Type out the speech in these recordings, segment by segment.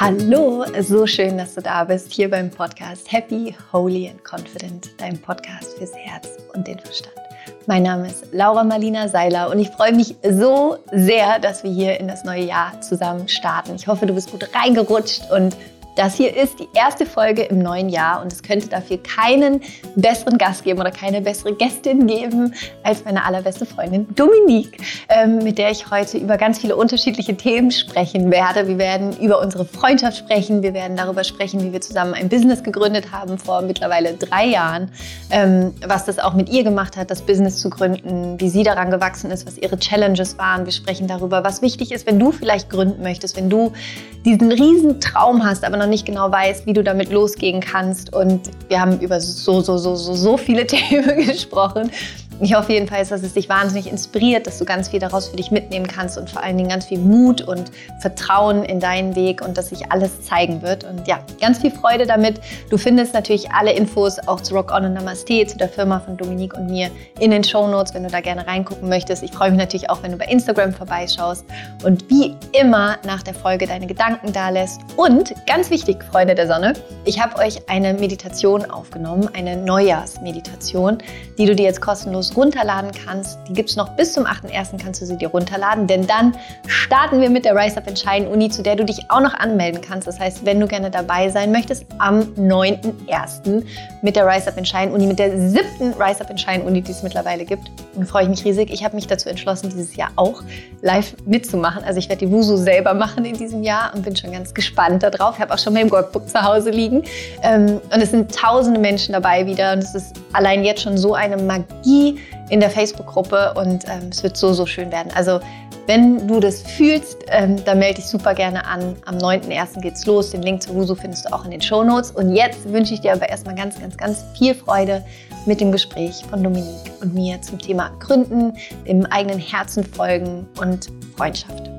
Hallo, so schön, dass du da bist, hier beim Podcast Happy, Holy and Confident, dein Podcast fürs Herz und den Verstand. Mein Name ist Laura Marlina Seiler und ich freue mich so sehr, dass wir hier in das neue Jahr zusammen starten. Ich hoffe, du bist gut reingerutscht und das hier ist die erste Folge im neuen Jahr und es könnte dafür keinen besseren Gast geben oder keine bessere Gästin geben als meine allerbeste Freundin Dominique, ähm, mit der ich heute über ganz viele unterschiedliche Themen sprechen werde. Wir werden über unsere Freundschaft sprechen, wir werden darüber sprechen, wie wir zusammen ein Business gegründet haben vor mittlerweile drei Jahren, ähm, was das auch mit ihr gemacht hat, das Business zu gründen, wie sie daran gewachsen ist, was ihre Challenges waren. Wir sprechen darüber, was wichtig ist, wenn du vielleicht gründen möchtest, wenn du diesen riesen Traum hast, aber nicht genau weißt, wie du damit losgehen kannst. Und wir haben über so, so, so, so, so viele Themen gesprochen. Ich hoffe jedenfalls, dass es dich wahnsinnig inspiriert, dass du ganz viel daraus für dich mitnehmen kannst und vor allen Dingen ganz viel Mut und Vertrauen in deinen Weg und dass sich alles zeigen wird. Und ja, ganz viel Freude damit. Du findest natürlich alle Infos auch zu Rock On und Namaste, zu der Firma von Dominique und mir in den Show Notes, wenn du da gerne reingucken möchtest. Ich freue mich natürlich auch, wenn du bei Instagram vorbeischaust und wie immer nach der Folge deine Gedanken da lässt. Und ganz wichtig, Freunde der Sonne, ich habe euch eine Meditation aufgenommen, eine Neujahrsmeditation, die du dir jetzt kostenlos kostenlos runterladen kannst. Die gibt es noch bis zum 8.1. kannst du sie dir runterladen, denn dann starten wir mit der Rise Up Entscheiden Uni, zu der du dich auch noch anmelden kannst. Das heißt, wenn du gerne dabei sein möchtest, am 9.1. mit der Rise Up Entscheiden Uni, mit der siebten Rise Up Entscheiden Uni, die es mittlerweile gibt, dann freue ich mich riesig. Ich habe mich dazu entschlossen, dieses Jahr auch live mitzumachen. Also ich werde die Wusu selber machen in diesem Jahr und bin schon ganz gespannt darauf. Ich habe auch schon mein Workbook zu Hause liegen. Ähm, und es sind tausende Menschen dabei wieder und es ist allein jetzt schon so eine Magie in der Facebook-Gruppe und ähm, es wird so, so schön werden. Also wenn du das fühlst, ähm, dann melde dich super gerne an. Am 9.1. geht's los. Den Link zu Husu findest du auch in den Show Notes. Und jetzt wünsche ich dir aber erstmal ganz, ganz, ganz viel Freude mit dem Gespräch von Dominique und mir zum Thema Gründen, dem eigenen Herzen folgen und Freundschaft.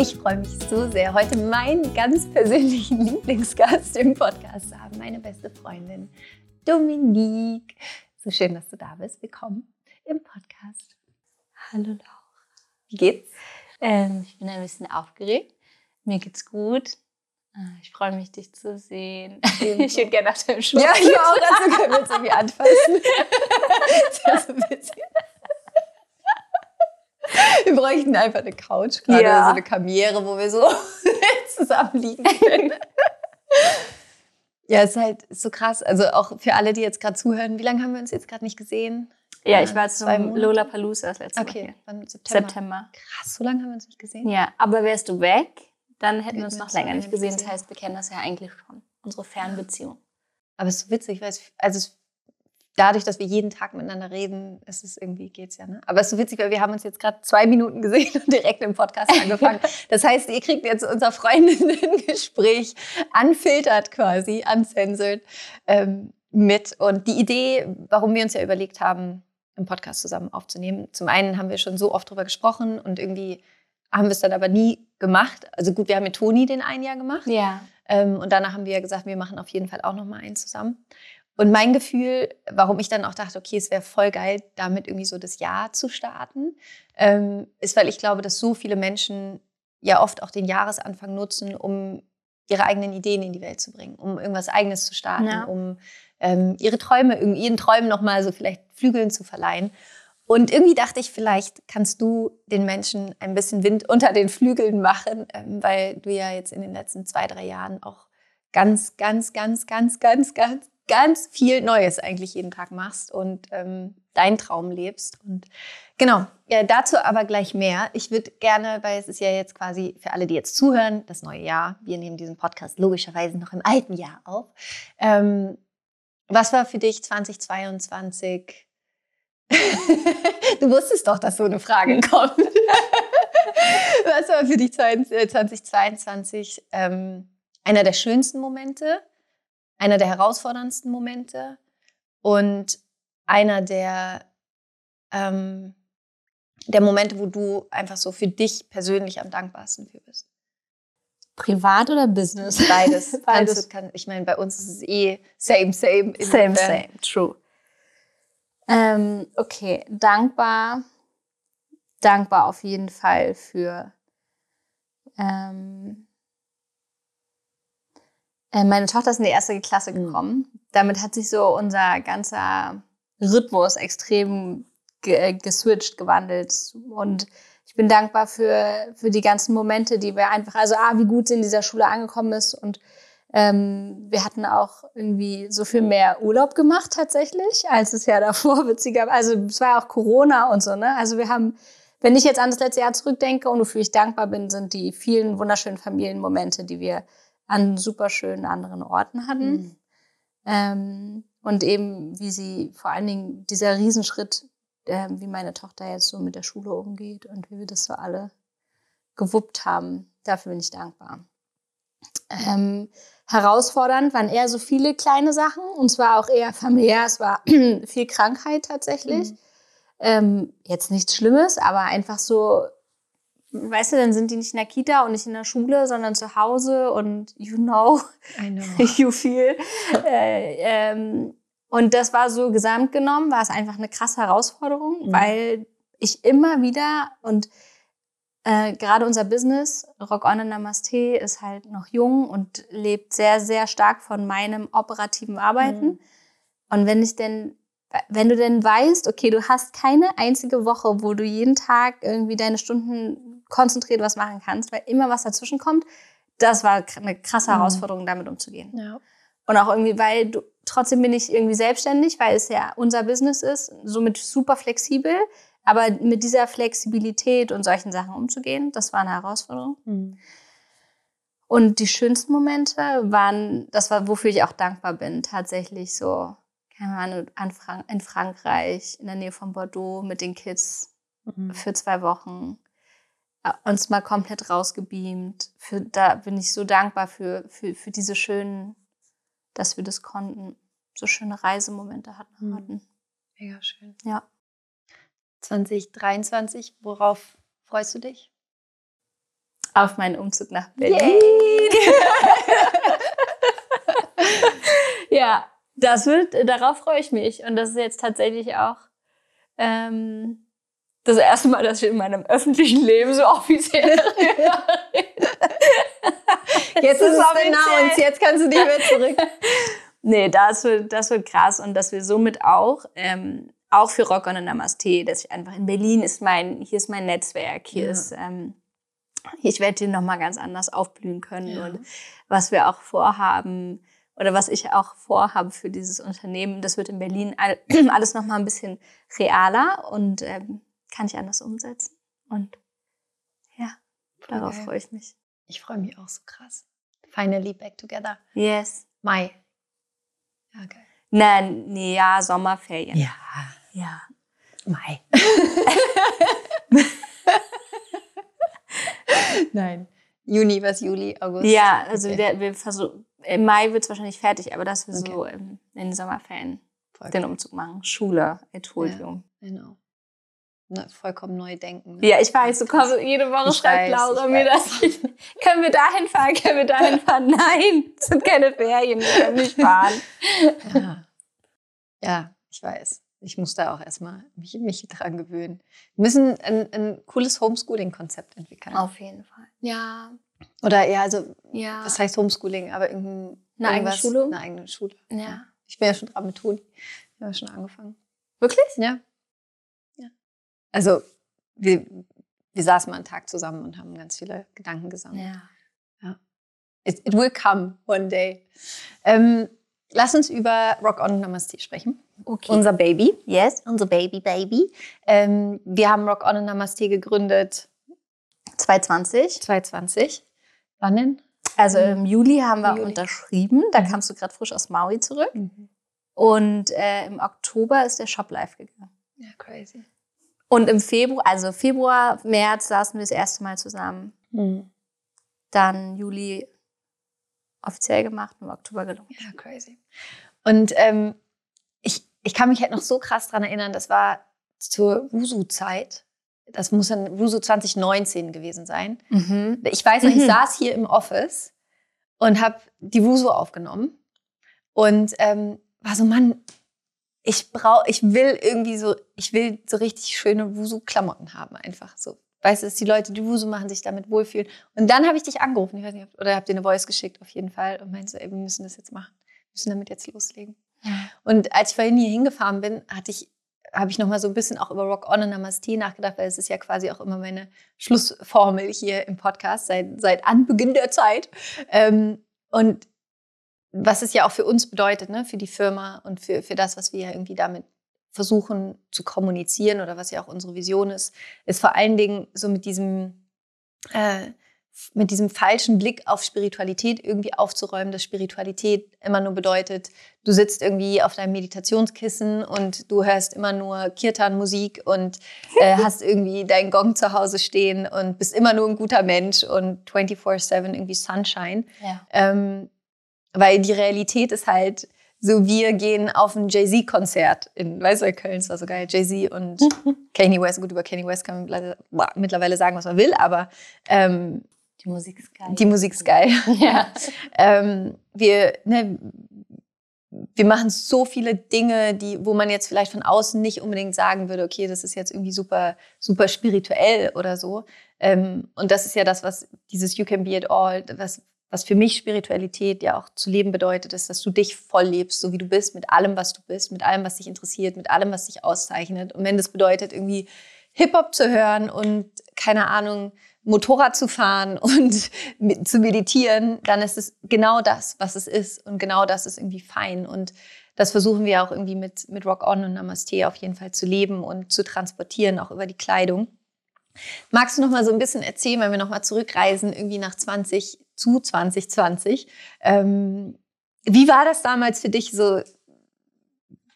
Ich freue mich so sehr, heute meinen ganz persönlichen Lieblingsgast im Podcast zu haben, meine beste Freundin Dominique. So schön, dass du da bist. Willkommen im Podcast. Hallo Laura. Wie geht's? Ähm, ich bin ein bisschen aufgeregt. Mir geht's gut. Äh, ich freue mich, dich zu sehen. Ich würde gerne nach deinem Schuh. Ja, ich auch. Dazu können wir uns irgendwie anfassen. das ist so witzig. Wir bräuchten einfach eine Couch gerade, Ja. so eine Kamiere, wo wir so zusammen liegen können. Ja, es ist halt so krass. Also auch für alle, die jetzt gerade zuhören, wie lange haben wir uns jetzt gerade nicht gesehen? Ja, ich war Zwei zum Monate? Lollapalooza das letzte Mal Okay, hier. wann? September. September. Krass, so lange haben wir uns nicht gesehen. Ja, aber wärst du weg, dann hätten Wir uns noch länger nicht gesehen. Das heißt, wir kennen das ja eigentlich schon. Unsere Fernbeziehung. Aber es ist so witzig, weil es, also es, dadurch, dass wir jeden Tag miteinander reden, ist es irgendwie, geht's ja, ne? Aber es ist so witzig, weil wir haben uns jetzt gerade zwei Minuten gesehen und direkt im Podcast angefangen. Das heißt, ihr kriegt jetzt unser Freundinnen-Gespräch unfiltert quasi, uncensored ähm, mit. Und die Idee, warum wir uns ja überlegt haben, einen Podcast zusammen aufzunehmen, zum einen haben wir schon so oft drüber gesprochen und irgendwie haben wir es dann aber nie gemacht. Also gut, wir haben mit Toni den ein Jahr gemacht. Ja. Ähm, und danach haben wir ja gesagt, wir machen auf jeden Fall auch noch mal einen zusammen. Und mein Gefühl, warum ich dann auch dachte, okay, es wäre voll geil, damit irgendwie so das Jahr zu starten, ähm, ist, weil ich glaube, dass so viele Menschen ja oft auch den Jahresanfang nutzen, um ihre eigenen Ideen in die Welt zu bringen, um irgendwas Eigenes zu starten, Ja. um ähm, ihre Träume, ihren Träumen noch mal so vielleicht Flügeln zu verleihen. Und irgendwie dachte ich, vielleicht kannst du den Menschen ein bisschen Wind unter den Flügeln machen, ähm, weil du ja jetzt in den letzten zwei, drei Jahren auch ganz, ganz, ganz, ganz, ganz, ganz, ganz viel Neues eigentlich jeden Tag machst und ähm, deinen Traum lebst. Und genau, ja, dazu aber gleich mehr. Ich würde gerne, weil es ist ja jetzt quasi für alle, die jetzt zuhören, das neue Jahr. Wir nehmen diesen Podcast logischerweise noch im alten Jahr auf. Ähm, was war für dich 2022? du wusstest doch, dass so eine Frage kommt. Was war für dich 2022 ähm, einer der schönsten Momente, einer der herausforderndsten Momente und einer der, ähm, der Momente, wo du einfach so für dich persönlich am dankbarsten für bist? Privat oder Business? Beides. Beides. Kann, ich meine, bei uns ist es eh same, same. Same, same, true. Ähm, okay, dankbar dankbar auf jeden Fall für ähm, äh, meine Tochter ist in die erste Klasse Mhm. gekommen. Damit hat sich so unser ganzer Rhythmus extrem ge äh, geswitcht, gewandelt. Und ich bin dankbar für, für die ganzen Momente, die wir einfach, also ah, wie gut sie in dieser Schule angekommen ist. Und ähm, wir hatten auch irgendwie so viel mehr Urlaub gemacht tatsächlich, als es ja davor witziger Also es war ja auch Corona und so, ne? Also wir haben, wenn ich jetzt an das letzte Jahr zurückdenke und wofür ich dankbar bin, sind die vielen wunderschönen Familienmomente, die wir an super schönen anderen Orten hatten. Mhm. Ähm, und eben, wie sie vor allen Dingen dieser Riesenschritt, ähm, wie meine Tochter jetzt so mit der Schule umgeht und wie wir das so alle gewuppt haben, dafür bin ich dankbar. Ähm, herausfordernd waren eher so viele kleine Sachen und zwar auch eher familiär. Es war viel Krankheit tatsächlich. Mhm. Ähm, jetzt nichts Schlimmes, aber einfach so, weißt du, dann sind die nicht in der Kita und nicht in der Schule, sondern zu Hause und you know, I know. you feel. Äh, ähm, und das war so gesamt genommen, war es einfach eine krasse Herausforderung, Mhm. weil ich immer wieder und äh, gerade unser Business, Rock On and Namaste, ist halt noch jung und lebt sehr, sehr stark von meinem operativen Arbeiten. Mhm. Und wenn ich denn, wenn du denn weißt, okay, du hast keine einzige Woche, wo du jeden Tag irgendwie deine Stunden konzentriert was machen kannst, weil immer was dazwischen kommt, das war eine krasse Mhm. Herausforderung, damit umzugehen. Ja. Und auch irgendwie, weil du, trotzdem bin ich irgendwie selbstständig, weil es ja unser Business ist, somit super flexibel. Aber mit dieser Flexibilität und solchen Sachen umzugehen, das war eine Herausforderung. Mhm. Und die schönsten Momente waren, das war, wofür ich auch dankbar bin, tatsächlich so, keine Ahnung, in Frankreich, in der Nähe von Bordeaux mit den Kids Mhm. für zwei Wochen, uns mal komplett rausgebeamt. Für, da bin ich so dankbar für, für, für diese schönen, dass wir das konnten, so schöne Reisemomente hatten. Mhm. hatten. Mega schön. Ja. 2023, worauf freust du dich? Auf meinen Umzug nach Berlin. Ja, das wird, darauf freue ich mich. Und das ist jetzt tatsächlich auch ähm, das erste Mal, dass ich in meinem öffentlichen Leben so offiziell Jetzt ist es offiziell. announced, jetzt kannst du nicht mehr zurück. Nee, das wird, das wird krass und dass wir somit auch, ähm, auch für Rock on and Namaste, dass ich einfach in Berlin ist mein, hier ist mein Netzwerk, hier Ja. ist, ähm, ich werde hier nochmal ganz anders aufblühen können Ja. und was wir auch vorhaben oder was ich auch vorhabe für dieses Unternehmen, das wird in Berlin all, alles nochmal ein bisschen realer und ähm, kann ich anders umsetzen und ja, darauf geil. freue ich mich. Ich freue mich auch so krass. Finally back together. Yes. Mai. Ja, geil. Nein, nee, ja, Sommerferien. Ja, ja. Mai. Nein. Juni, was Juli, August? Ja, also Okay. wir, wir versuchen, im Mai wird es wahrscheinlich fertig, aber dass wir so Okay. im, in den Sommerferien Voll den. Umzug machen. Schule, told Ja. Genau. Ne, vollkommen neu denken. ne? Ja, ich weiß, du kommst jede Woche Ich schreibt Laura ich mir das. können wir dahin fahren? Können wir dahin fahren? Nein, es sind keine Ferien, wir können nicht fahren. Ja. ja, ich weiß. Ich muss da auch erstmal mich, mich dran gewöhnen. Wir müssen ein, ein cooles Homeschooling-Konzept entwickeln. Auf jeden Fall. Ja, Oder ja, also, ja. was heißt Homeschooling? Aber irgendein, Eine eigene Schule? Eine eigene Schule. ja. Ich bin ja schon dran mit Toni. Wir haben schon angefangen. Wirklich? Ja. Also, wir, wir saßen mal einen Tag zusammen und haben ganz viele Gedanken gesammelt. Ja. It, it will come one day. Ähm, lass uns über Rock On Namaste sprechen. Okay. Unser Baby. yes. Unser Baby, Baby. Ähm, wir haben Rock On Namaste gegründet 2020. 2020. Wann denn? Also im Juli haben wir Juli. unterschrieben. Da Mhm. kamst du gerade frisch aus Maui zurück. Und äh, im Oktober ist der Shop live gegangen. Ja, crazy. Und im Februar, also Februar, März saßen wir das erste Mal zusammen. Mhm. Dann Juli offiziell gemacht und im Oktober gelungen. Ja, crazy. Und ähm, ich, ich kann mich halt noch so krass dran erinnern, das war zur Wusu-Zeit. Das muss dann Wusu 2019 gewesen sein. Mhm. Ich weiß noch, ich Mhm. saß hier im Office und habe die Wusu aufgenommen und ähm, war so, Mann, ich brauche, ich will irgendwie so, ich will so richtig schöne Wusu-Klamotten haben, einfach so. Weißt du, dass die Leute, die Wusu machen, sich damit wohlfühlen. Und dann habe ich dich angerufen, ich weiß nicht, oder habt ihr eine Voice geschickt, auf jeden Fall, und meinte so, ey, wir müssen das jetzt machen. Wir müssen damit jetzt loslegen. Und als ich vorhin hier hingefahren bin, hatte ich, habe ich noch mal so ein bisschen auch über Rock On und Namaste nachgedacht, weil es ist ja quasi auch immer meine Schlussformel hier im Podcast seit, seit Anbeginn der Zeit. Ähm, und was es ja auch für uns bedeutet, ne, für die Firma und für, für das, was wir ja irgendwie damit versuchen zu kommunizieren oder was ja auch unsere Vision ist, ist vor allen Dingen so mit diesem, äh, mit diesem falschen Blick auf Spiritualität irgendwie aufzuräumen, dass Spiritualität immer nur bedeutet, du sitzt irgendwie auf deinem Meditationskissen und du hörst immer nur Kirtan-Musik und äh, hast irgendwie deinen Gong zu Hause stehen und bist immer nur ein guter Mensch und 24-7 irgendwie Sunshine. Ja. Ähm, weil die Realität ist halt so, wir gehen auf ein Jay-Z-Konzert in, weißt du, Köln, es war so geil, Jay-Z und Kanye West. Gut, über Kanye West kann man mittlerweile sagen, was man will, aber ähm, Die Musik ist geil. die Musik ist geil. ja. ähm, wir, ne, wir machen so viele Dinge, die, wo man jetzt vielleicht von außen nicht unbedingt sagen würde, okay, das ist jetzt irgendwie super, super spirituell oder so. Ähm, und das ist ja das, was dieses You can be it all, was, was für mich Spiritualität ja auch zu leben bedeutet, ist, dass du dich voll lebst, so wie du bist, mit allem, was du bist, mit allem, was dich interessiert, mit allem, was dich auszeichnet. Und wenn das bedeutet, irgendwie Hip-Hop zu hören und keine Ahnung, Motorrad zu fahren und mit, zu meditieren, dann ist es genau das, was es ist. Und genau das ist irgendwie fein. Und das versuchen wir auch irgendwie mit, mit Rock On und Namaste auf jeden Fall zu leben und zu transportieren, auch über die Kleidung. Magst du noch mal so ein bisschen erzählen, wenn wir noch mal zurückreisen, irgendwie nach 20 zu 2020? Ähm, wie war das damals für dich so?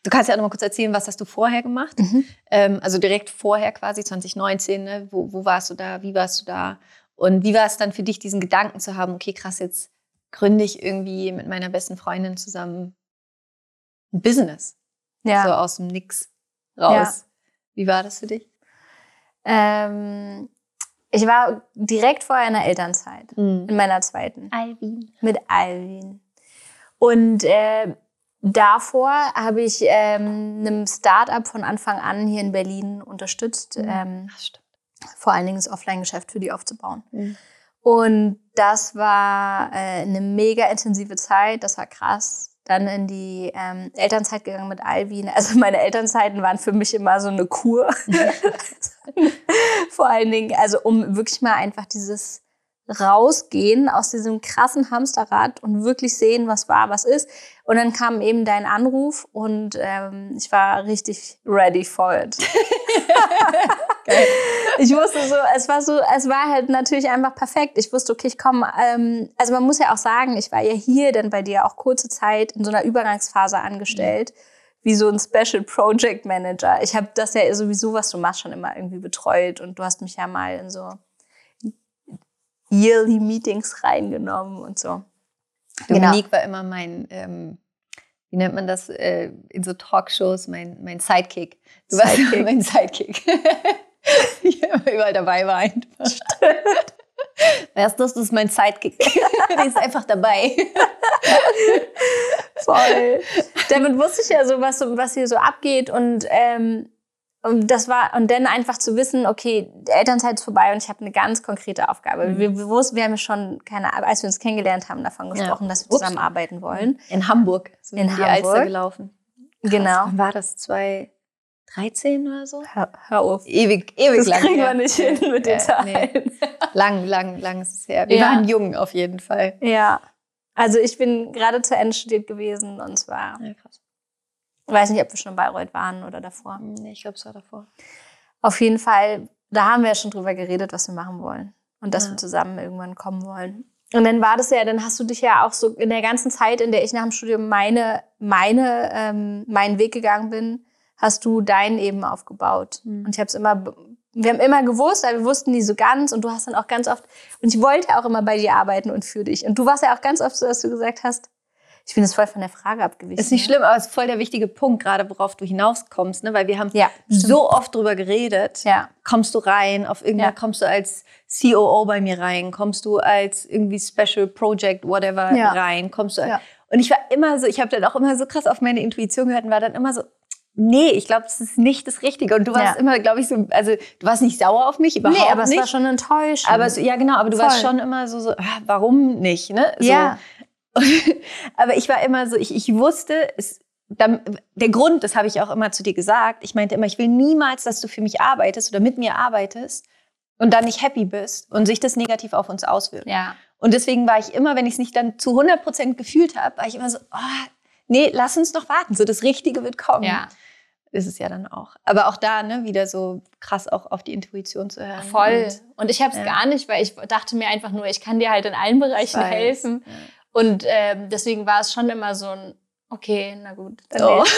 Du kannst ja auch noch mal kurz erzählen, was hast du vorher gemacht? Mhm. Ähm, also direkt vorher quasi 2019, ne? wo, wo warst du da? Wie warst du da? Und wie war es dann für dich, diesen Gedanken zu haben, okay, krass, jetzt gründe ich irgendwie mit meiner besten Freundin zusammen ein Business, Ja. so aus dem Nix raus. Wie war das für dich? Ähm, ich war direkt vorher in der Elternzeit, in meiner zweiten, Alvin. mit Alvin. Und äh, davor habe ich ähm, einem Start-up von Anfang an hier in Berlin unterstützt, Mhm. ähm, vor allen Dingen das Offline-Geschäft für die aufzubauen. Mhm. Und das war äh, eine mega intensive Zeit, das war krass. Dann in die ähm, Elternzeit gegangen mit Alvin. Also meine Elternzeiten waren für mich immer so eine Kur. Vor allen Dingen, also um wirklich mal einfach dieses Rausgehen aus diesem krassen Hamsterrad und wirklich sehen, was war, was ist. Und dann kam eben dein Anruf und ähm, ich war richtig ready for it. Ich wusste so, es war so, es war halt natürlich einfach perfekt. Ich wusste, okay, ich komme, ähm, also man muss ja auch sagen, ich war ja hier dann bei dir auch kurze Zeit in so einer Übergangsphase angestellt, wie so ein Special Project Manager. Ich habe das ja sowieso, was du machst, schon immer irgendwie betreut und du hast mich ja mal in so Yearly Meetings reingenommen und so. Genau. Dominique war immer mein, ähm, wie nennt man das äh, in so Talkshows, mein, mein Sidekick. Du warst Sidekick. immer mein Sidekick. überall dabei war einfach. Weißt du, das ist mein Sidekick. Die ist einfach dabei. Voll. Damit wusste ich ja so, was, was hier so abgeht und, ähm, und das war, und dann einfach zu wissen, okay, die Elternzeit ist vorbei und ich habe eine ganz konkrete Aufgabe. Mhm. Wir, wir, wussten, wir haben ja schon, keine als wir uns kennengelernt haben, davon gesprochen, dass wir Ups. zusammenarbeiten wollen. In Hamburg. Sind In wir die Hamburg. Alster gelaufen. Genau. Wann war das? 2013 oder so? Hör, hör auf. Ewig, ewig Das lang. kriegen wir her. nicht hin mit den nee. Zahlen. Lang, lang, lang ist es her. Wir Ja. waren jung auf jeden Fall. Ja. Also ich bin gerade zu Ende studiert gewesen und zwar, Ja, krass. ich weiß nicht, ob wir schon in Bayreuth waren oder davor. Nee, ich glaube, es war davor. Auf jeden Fall, da haben wir ja schon drüber geredet, was wir machen wollen. Und dass Ja. wir zusammen irgendwann kommen wollen. Und dann war das ja, dann hast du dich ja auch so in der ganzen Zeit, in der ich nach dem Studium meine, meine, ähm, meinen Weg gegangen bin, hast du deinen eben aufgebaut. Mhm. Und ich habe es immer, wir haben immer gewusst, aber wir wussten nie so ganz. Und du hast dann auch ganz oft, und ich wollte auch immer bei dir arbeiten und für dich. Und du warst ja auch ganz oft so, dass du gesagt hast, ich bin jetzt voll von der Frage abgewichen. Ist nicht ne? schlimm, aber es ist voll der wichtige Punkt, gerade worauf du hinauskommst, ne? weil wir haben Ja, so oft drüber geredet. Ja. Kommst du rein, auf irgendeiner, Ja. kommst du als COO bei mir rein, kommst du als irgendwie Special Project, whatever rein, kommst du. Und ich war immer so, ich habe dann auch immer so krass auf meine Intuition gehört und war dann immer so, nee, ich glaube, das ist nicht das Richtige. Und du warst Ja. immer, glaube ich, so, also du warst nicht sauer auf mich, überhaupt nee, aber nicht. es war schon enttäuschend. aber es, ja, genau, aber du warst Voll. schon immer so, so ah, warum nicht, ne? So. ja, aber ich war immer so, ich, ich wusste, es, der Grund, das habe ich auch immer zu dir gesagt, ich meinte immer, ich will niemals, dass du für mich arbeitest oder mit mir arbeitest und dann nicht happy bist und sich das negativ auf uns auswirkt. ja. Und deswegen war ich immer, wenn ich es nicht dann zu 100 Prozent gefühlt habe, war ich immer so, oh, nee, lass uns noch warten, so das Richtige wird kommen. Ja, Ist es ja dann auch. Aber auch da, ne, wieder so krass auch auf die Intuition zu hören. voll. Und, Und ich habe es Ja. gar nicht, weil ich dachte mir einfach nur, ich kann dir halt in allen Bereichen weiß. helfen. Ja. Und ähm, deswegen war es schon immer so ein, okay, na gut. Dann Oh.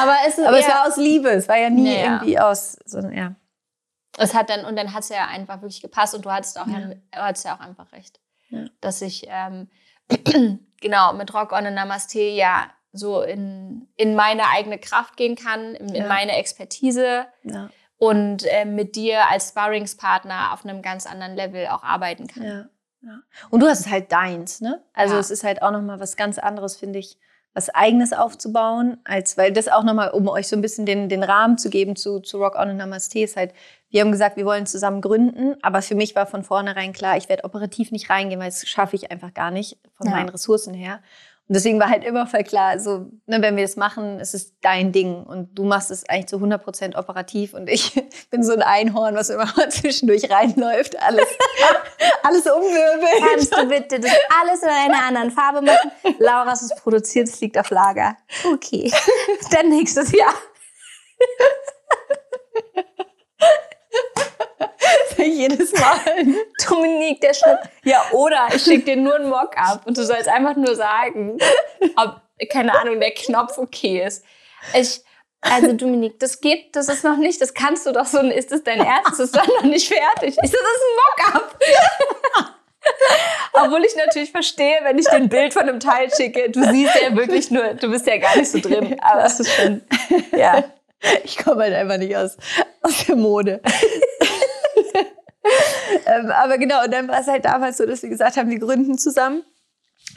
Aber es Aber es war aus Liebe, es war ja nie Ja. irgendwie aus, so, ja. es hat dann und dann hat es ja einfach wirklich gepasst und du hattest auch Ja. du hattest ja auch einfach recht, Ja. dass ich ähm, genau mit Rock on and Namaste ja so in, in meine eigene Kraft gehen kann, in, in Ja. meine Expertise ja. und ähm, mit dir als Sparringspartner auf einem ganz anderen Level auch arbeiten kann. Ja. Und du hast es halt deins, ne? Also es ist halt auch nochmal was ganz anderes, finde ich, was Eigenes aufzubauen, als weil das auch nochmal, um euch so ein bisschen den, den Rahmen zu geben zu, zu Rock On und Namaste, ist halt, wir haben gesagt, wir wollen zusammen gründen, aber für mich war von vornherein klar, ich werde operativ nicht reingehen, weil das schaffe ich einfach gar nicht von Ja. meinen Ressourcen her. Und deswegen war halt immer voll klar, so, ne, wenn wir das machen, es ist dein Ding und du machst es eigentlich zu 100% operativ und ich bin so ein Einhorn, was immer mal zwischendurch reinläuft, alles, alles umwirbelt. Kannst du bitte das alles in einer anderen Farbe machen? Laura, es ist produziert, es liegt auf Lager. Okay. Dann nächstes Jahr. Jedes Mal. Dominique, der Schnitt. Ja, oder ich schicke dir nur ein Mock-up und du sollst einfach nur sagen, ob, keine Ahnung, der Knopf okay ist. Ich, also Dominique, das geht, das ist noch nicht, das kannst du doch so, ist das dein Ernst? Das ist doch noch nicht fertig. Ich so, das ist ein Mock-up. Obwohl ich natürlich verstehe, wenn ich dir ein Bild von einem Teil schicke, du siehst ja wirklich nur, du bist ja gar nicht so drin. Aber es ist schon, ja. Ich komme halt einfach nicht aus, aus der Mode. ähm, aber genau, und dann war es halt damals so, dass wir gesagt haben, wir gründen zusammen.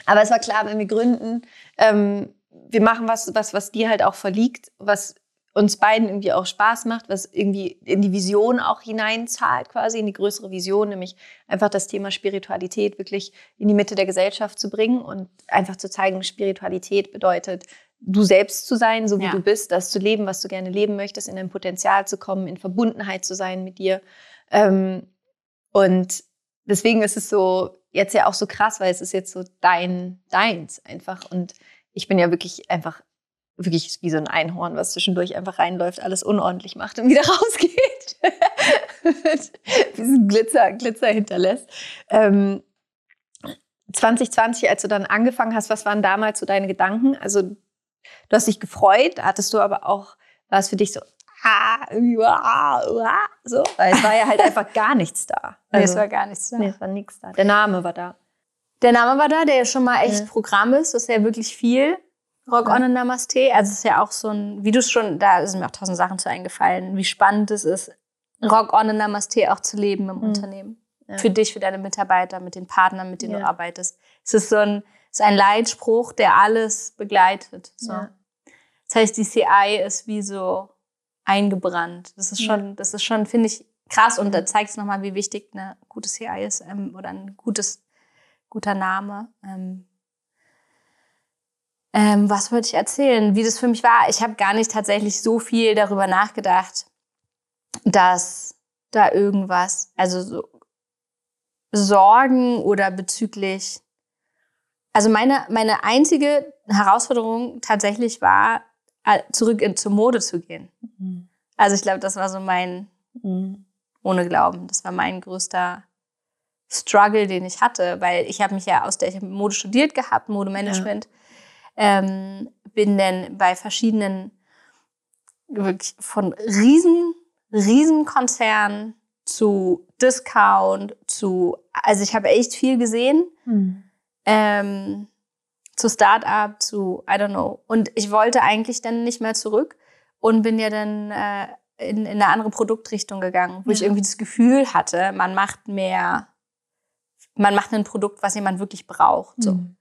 Aber es war klar, wenn wir gründen, ähm, wir machen was, was, was dir halt auch verliegt, was uns beiden irgendwie auch Spaß macht, was irgendwie in die Vision auch hineinzahlt, quasi in die größere Vision, nämlich einfach das Thema Spiritualität wirklich in die Mitte der Gesellschaft zu bringen und einfach zu zeigen, Spiritualität bedeutet, du selbst zu sein, so wie Ja. du bist, das zu leben, was du gerne leben möchtest, in dein Potenzial zu kommen, in Verbundenheit zu sein mit dir. Ähm, und deswegen ist es so jetzt ja auch so krass, weil es ist jetzt so dein, deins einfach. Und ich bin ja wirklich einfach, wirklich wie so ein Einhorn, was zwischendurch einfach reinläuft, alles unordentlich macht und wieder rausgeht. Diesen Glitzer, Glitzer hinterlässt. Ähm, 2020, als du dann angefangen hast, was waren damals so deine Gedanken? Also du hast dich gefreut, hattest du aber auch, war es für dich so, ah, irgendwie, ah, ah, so, weil es war ja halt einfach gar nichts da. Nee, Also, es war gar nichts da. nee, es war nichts da. Der Name war da. Der Name war da, der ja schon mal echt Ja. Programm ist. Das ist ja wirklich viel. Rock Ja. on and Namaste. Also es ist ja auch so ein, wie du es schon, da sind mir auch tausend Sachen zu eingefallen, wie spannend es ist, Rock on and Namaste auch zu leben im Mhm. Unternehmen. Ja. Für dich, für deine Mitarbeiter, mit den Partnern, mit denen du arbeitest. Es ist so ein, es ist ein Leitspruch, der alles begleitet. So. Das heißt, die CI ist wie so eingebrannt. Das ist schon, das ist schon, finde ich, krass und da zeigt es nochmal, wie wichtig eine gute CI ist ähm, oder ein gutes, guter Name. Ähm, ähm, was wollte ich erzählen, wie das für mich war? Ich habe gar nicht tatsächlich so viel darüber nachgedacht, dass da irgendwas, also so Sorgen oder bezüglich, also meine, meine einzige Herausforderung tatsächlich war, zurück in, zur Mode zu gehen. Mhm. Also ich glaube, das war so mein, Mhm. ohne Glauben, das war mein größter Struggle, den ich hatte, weil ich habe mich ja aus der, ich habe Mode studiert gehabt, Modemanagement, ähm, bin dann bei verschiedenen, wirklich von riesen, riesen Konzernen zu Discount, zu, also ich habe echt viel gesehen, Mhm. ähm, zu Start-up, zu, I don't know. Und ich wollte eigentlich dann nicht mehr zurück und bin ja dann äh, in, in eine andere Produktrichtung gegangen, wo ich Ja. irgendwie das Gefühl hatte, man macht mehr, man macht ein Produkt, was jemand wirklich braucht. So. Mhm.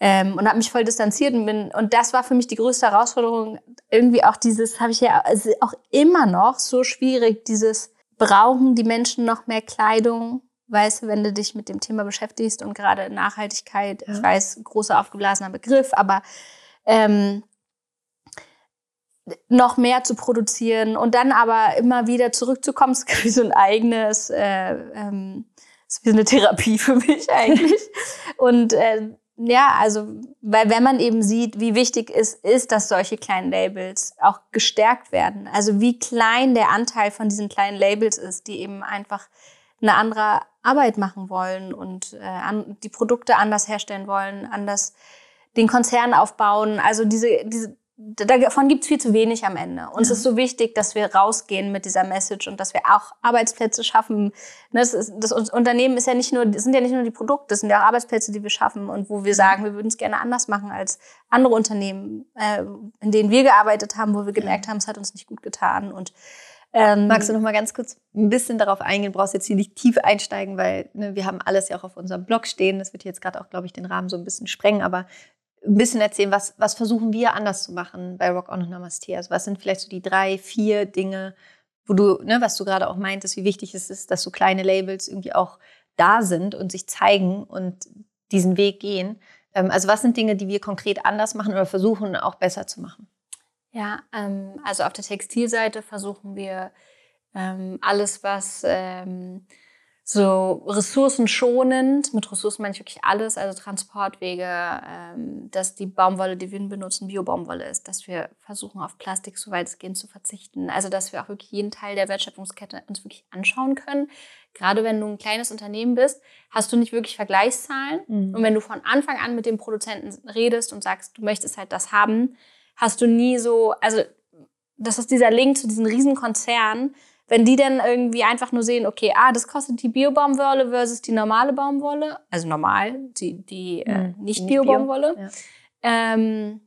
Ähm, und habe mich voll distanziert und bin, und das war für mich die größte Herausforderung. Irgendwie auch dieses, habe ich ja also auch immer noch so schwierig, dieses brauchen die Menschen noch mehr Kleidung? Weißt du, wenn du dich mit dem Thema beschäftigst und gerade Nachhaltigkeit, ja. ich weiß, großer aufgeblasener Begriff, aber ähm, noch mehr zu produzieren und dann aber immer wieder zurückzukommen, ist wie so ein eigenes, äh, ähm, ist wie eine Therapie für mich eigentlich. und äh, ja, also, weil wenn man eben sieht, wie wichtig es ist, dass solche kleinen Labels auch gestärkt werden. Also wie klein der Anteil von diesen kleinen Labels ist, die eben einfach eine andere Arbeit machen wollen und äh, an, die Produkte anders herstellen wollen, anders den Konzern aufbauen. Also diese, diese davon gibt es viel zu wenig am Ende. Uns ja. ist so wichtig, dass wir rausgehen mit dieser Message und dass wir auch Arbeitsplätze schaffen. Das, ist, das Unternehmen ist ja nicht nur, sind ja nicht nur die Produkte, das sind ja auch Arbeitsplätze, die wir schaffen und wo wir sagen, wir würden es gerne anders machen als andere Unternehmen, äh, in denen wir gearbeitet haben, wo wir gemerkt haben, es hat uns nicht gut getan. Und ähm, Magst du noch mal ganz kurz ein bisschen darauf eingehen? Brauchst jetzt hier nicht tief einsteigen, weil ne, wir haben alles ja auch auf unserem Blog stehen. Das wird jetzt gerade auch, glaube ich, den Rahmen so ein bisschen sprengen. Aber ein bisschen erzählen, was, was versuchen wir anders zu machen bei Rock On und Namaste? Also was sind vielleicht so die drei, vier Dinge, wo du, ne, was du gerade auch meintest, wie wichtig es ist, dass so kleine Labels irgendwie auch da sind und sich zeigen und diesen Weg gehen. Ähm, also was sind Dinge, die wir konkret anders machen oder versuchen auch besser zu machen? Ja, ähm, also auf der Textilseite versuchen wir ähm, alles, was ähm, so ressourcenschonend, mit Ressourcen meine ich wirklich alles, also Transportwege, ähm, dass die Baumwolle, die wir benutzen, Bio-Baumwolle ist, dass wir versuchen, auf Plastik so weit es geht zu verzichten. Also, dass wir auch wirklich jeden Teil der Wertschöpfungskette uns wirklich anschauen können. Gerade wenn du ein kleines Unternehmen bist, hast du nicht wirklich Vergleichszahlen. Mhm. Und wenn du von Anfang an mit dem Produzenten redest und sagst, du möchtest halt das haben, hast du nie so, also, das ist dieser Link zu diesen Riesenkonzernen, wenn die dann irgendwie einfach nur sehen, okay, ah, das kostet die Bio-Baumwolle versus die normale Baumwolle, also normal, die, die äh, mhm. nicht Bio-Baumwolle. Bio, ja. ähm,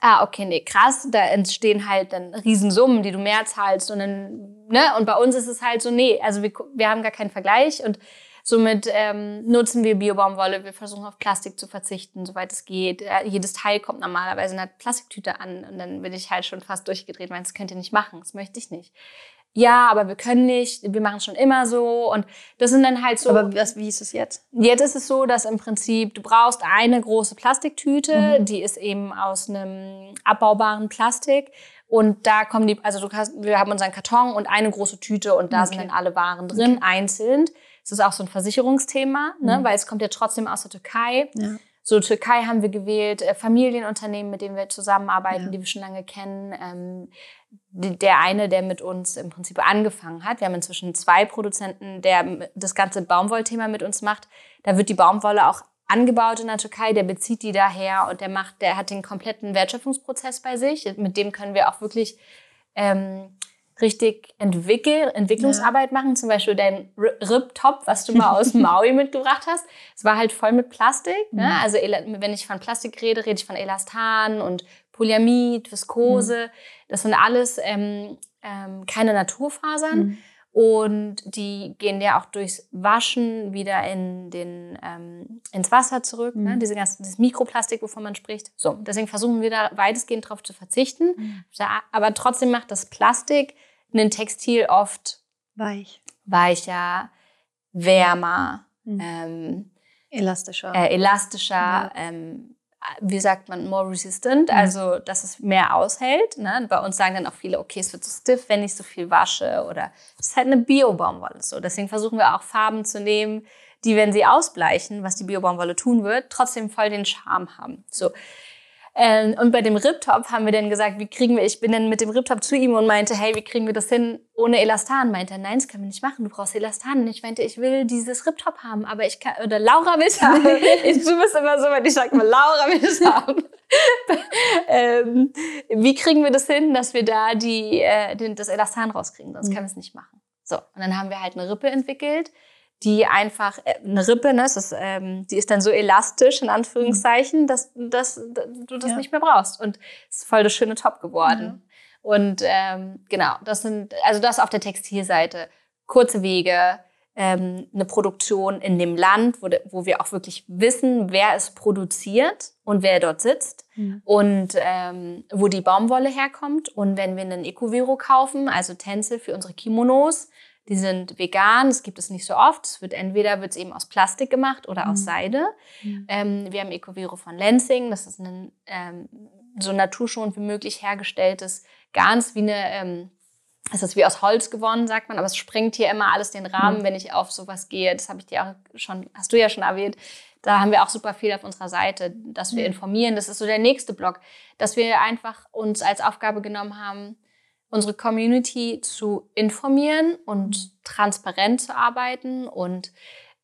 ah, okay, nee, krass, da entstehen halt dann Riesensummen, die du mehr zahlst und dann, ne, und bei uns ist es halt so, nee, also wir, wir haben gar keinen Vergleich und somit ähm, nutzen wir Bio-Baumwolle, wir versuchen auf Plastik zu verzichten, soweit es geht. Äh, jedes Teil kommt normalerweise in einer Plastiktüte an und dann bin ich halt schon fast durchgedreht, weil das könnt ihr nicht machen, das möchte ich nicht ja, aber wir können nicht, wir machen es schon immer so. Und das sind dann halt so. Aber was, wie ist es jetzt? Jetzt ist es so, dass im Prinzip du brauchst eine große Plastiktüte, mhm. die ist eben aus einem abbaubaren Plastik. Und da kommen die, also du hast, wir haben unseren Karton und eine große Tüte und da okay. sind dann alle Waren drin, okay. einzeln. Das ist auch so ein Versicherungsthema, ne? Mhm. weil es kommt ja trotzdem aus der Türkei. Ja. So, Türkei haben wir gewählt, äh, Familienunternehmen, mit denen wir zusammenarbeiten, ja. die wir schon lange kennen. Ähm, der eine, der mit uns im Prinzip angefangen hat. Wir haben inzwischen zwei Produzenten, der das ganze Baumwollthema mit uns macht. Da wird die Baumwolle auch angebaut in der Türkei, der bezieht die daher und der macht, der hat den kompletten Wertschöpfungsprozess bei sich. Mit dem können wir auch wirklich ähm, richtig entwickel, Entwicklungsarbeit ja. machen. Zum Beispiel dein Rip-Top, was du mal aus Maui mitgebracht hast. Es war halt voll mit Plastik. Ne? Mhm. Ne? Also wenn ich von Plastik rede, rede ich von Elastan und Polyamid, Viskose. Mhm. Das sind alles ähm, ähm, keine Naturfasern. Mhm. Und die gehen ja auch durchs Waschen wieder in den, ähm, ins Wasser zurück. Ne? Mhm. Ne? Diese ganzen, dieses Mikroplastik, wovon man spricht. So, deswegen versuchen wir da weitestgehend darauf zu verzichten. Mhm. Aber trotzdem macht das Plastik ein Textil oft weich, weicher, wärmer, mhm. ähm, elastischer. Äh, elastischer ja. ähm, wie sagt man, more resistant, mhm. also dass es mehr aushält. Ne? Bei uns sagen dann auch viele, okay, es wird so stiff, wenn ich so viel wasche oder es ist halt eine Bio-Baumwolle so. Deswegen versuchen wir auch Farben zu nehmen, die, wenn sie ausbleichen, was die Bio-Baumwolle tun wird, trotzdem voll den Charme haben. So. Ähm, und bei dem Riptop haben wir dann gesagt, wie kriegen wir, ich bin dann mit dem Riptop zu ihm und meinte, hey, wie kriegen wir das hin ohne Elastan? Meinte er, nein, das können wir nicht machen, du brauchst Elastan. Und ich meinte, ich will dieses Riptop haben, aber ich kann, oder Laura will es haben. ich, du bist immer so, wenn ich sage mal, Laura will es haben. ähm, wie kriegen wir das hin, dass wir da die, äh, das Elastan rauskriegen? Sonst mhm. können wir es nicht machen. So, und dann haben wir halt eine Rippe entwickelt, die einfach äh, eine Rippe, ne, ist, ähm, die ist dann so elastisch in Anführungszeichen, mhm. dass, dass, dass du das ja. nicht mehr brauchst und es ist voll das schöne Top geworden. Mhm. Und ähm, genau, das sind also das auf der Textilseite kurze Wege, ähm, eine Produktion in dem Land, wo, wo wir auch wirklich wissen, wer es produziert und wer dort sitzt mhm. und ähm, wo die Baumwolle herkommt. Und wenn wir einen Ecovero kaufen, also Tänzel für unsere Kimonos, die sind vegan, das gibt es nicht so oft. Es wird entweder wird es eben aus Plastik gemacht oder mhm. aus Seide. Mhm. Ähm, wir haben Ecovero von Lenzing, das ist ein ähm, so naturschonend wie möglich hergestelltes Garns, wie eine ähm, es ist wie aus Holz gewonnen, sagt man, aber es sprengt hier immer alles den Rahmen, mhm. wenn ich auf sowas gehe. Das habe ich dir auch schon, hast du ja schon erwähnt. Da haben wir auch super viel auf unserer Seite, dass wir mhm. informieren. Das ist so der nächste Block, dass wir einfach uns als Aufgabe genommen haben, unsere Community zu informieren und mhm. transparent zu arbeiten und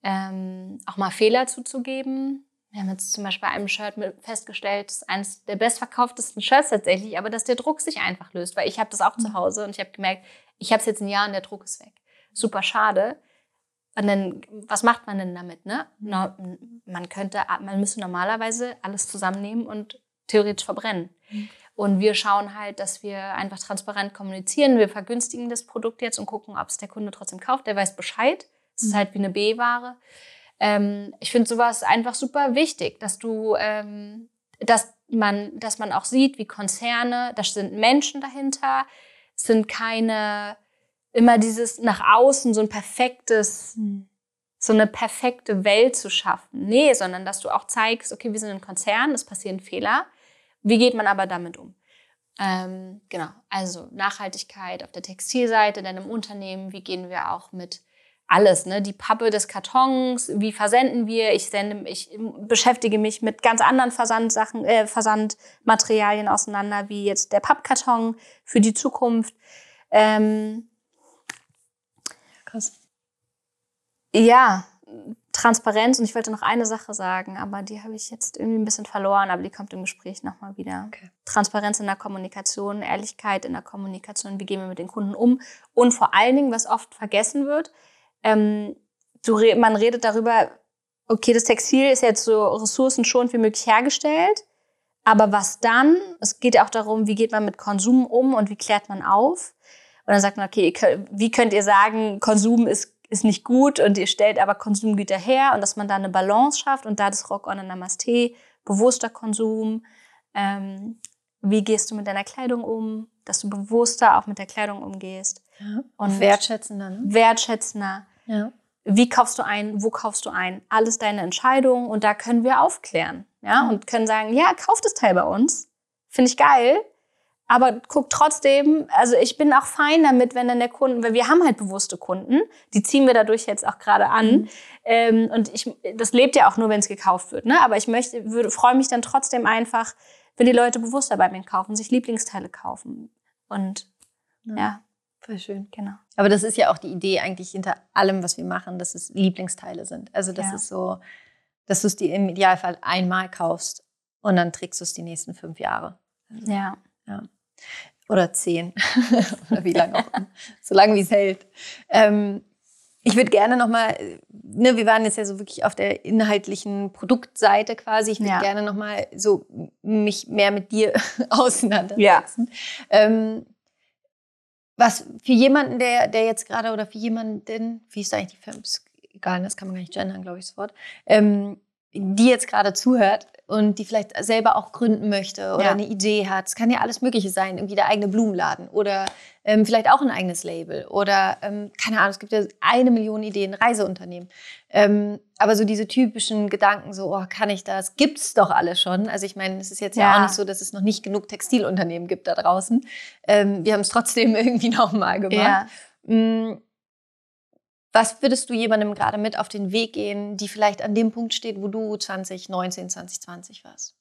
ähm, auch mal Fehler zuzugeben. Wir haben jetzt zum Beispiel bei einem Shirt festgestellt, das ist eines der bestverkauftesten Shirts tatsächlich, aber dass der Druck sich einfach löst, weil ich habe das auch zu mhm. Hause und ich habe gemerkt, ich habe es jetzt ein Jahr und der Druck ist weg. Super schade. Und dann, was macht man denn damit? Ne? Mhm. Man könnte, man müsste normalerweise alles zusammennehmen und theoretisch verbrennen. Mhm. Und wir schauen halt, dass wir einfach transparent kommunizieren. Wir vergünstigen das Produkt jetzt und gucken, ob es der Kunde trotzdem kauft. Der weiß Bescheid. Es ist halt wie eine B-Ware. Ähm, ich finde sowas einfach super wichtig, dass du, ähm, dass man, dass man auch sieht, wie Konzerne, da sind Menschen dahinter, sind keine immer dieses nach außen so ein perfektes, hm. so eine perfekte Welt zu schaffen. Nee, sondern dass du auch zeigst, okay, wir sind ein Konzern, es passieren Fehler. Wie geht man aber damit um? Ähm, genau, also Nachhaltigkeit auf der Textilseite, dann im Unternehmen, wie gehen wir auch mit alles, ne? Die Pappe des Kartons, wie versenden wir? Ich sende, ich beschäftige mich mit ganz anderen Versandsachen, äh, Versandmaterialien auseinander, wie jetzt der Pappkarton für die Zukunft. Ähm, Krass. Ja, Transparenz und ich wollte noch eine Sache sagen, aber die habe ich jetzt irgendwie ein bisschen verloren, aber die kommt im Gespräch nochmal wieder. Okay. Transparenz in der Kommunikation, Ehrlichkeit in der Kommunikation, wie gehen wir mit den Kunden um und vor allen Dingen, was oft vergessen wird, ähm, du, man redet darüber, okay, das Textil ist jetzt so ressourcenschonend wie möglich hergestellt, aber was dann? Es geht ja auch darum, wie geht man mit Konsum um und wie klärt man auf? Und dann sagt man, okay, wie könnt ihr sagen, Konsum ist, ist nicht gut und ihr stellt aber Konsumgüter her und dass man da eine Balance schafft und da das Rock on Namaste, bewusster Konsum, ähm, wie gehst du mit deiner Kleidung um, dass du bewusster auch mit der Kleidung umgehst. Ja, und wertschätzender. Ne? Wertschätzender. Ja. Wie kaufst du ein? Wo kaufst du ein? Alles deine Entscheidungen und da können wir aufklären. Ja, und können sagen, ja, kauf das Teil bei uns. Finde ich geil. Aber guck trotzdem, also ich bin auch fein damit, wenn dann der Kunde, weil wir haben halt bewusste Kunden, die ziehen wir dadurch jetzt auch gerade an. Mhm. Ähm, und ich, das lebt ja auch nur, wenn es gekauft wird. Ne? Aber ich möchte, würde, freue mich dann trotzdem einfach, wenn die Leute bewusster bei mir kaufen, sich Lieblingsteile kaufen. Und ja. ja. Voll schön. Genau. Aber das ist ja auch die Idee eigentlich hinter allem, was wir machen, dass es Lieblingsteile sind. Also das ja. ist so, dass du es dir im Idealfall einmal kaufst und dann trägst du es die nächsten fünf Jahre. Ja. ja. Oder zehn. Oder wie lange auch. so lange wie es hält. Ähm, ich würde gerne nochmal, ne, wir waren jetzt ja so wirklich auf der inhaltlichen Produktseite quasi. Ich würde ja. gerne nochmal so mich mehr mit dir auseinandersetzen. Ja. Ähm, was für jemanden, der, der jetzt gerade oder für jemanden, wie ist eigentlich die Firma? Egal, das kann man gar nicht gendern, glaube ich, das Wort. Ähm, die jetzt gerade zuhört und die vielleicht selber auch gründen möchte oder ja. eine Idee hat. Es kann ja alles Mögliche sein, irgendwie der eigene Blumenladen oder ähm, vielleicht auch ein eigenes Label oder ähm, keine Ahnung, es gibt ja eine Million Ideen, Reiseunternehmen. Ähm, aber so diese typischen Gedanken, so, oh, kann ich das? Gibt's doch alle schon. Also ich meine, es ist jetzt ja. ja. auch nicht so, dass es noch nicht genug Textilunternehmen gibt da draußen. Ähm, wir haben es trotzdem irgendwie nochmal gemacht. Ja. Mm, was würdest du jemandem gerade mit auf den Weg gehen, die vielleicht an dem Punkt steht, wo du 2019, 2020 warst?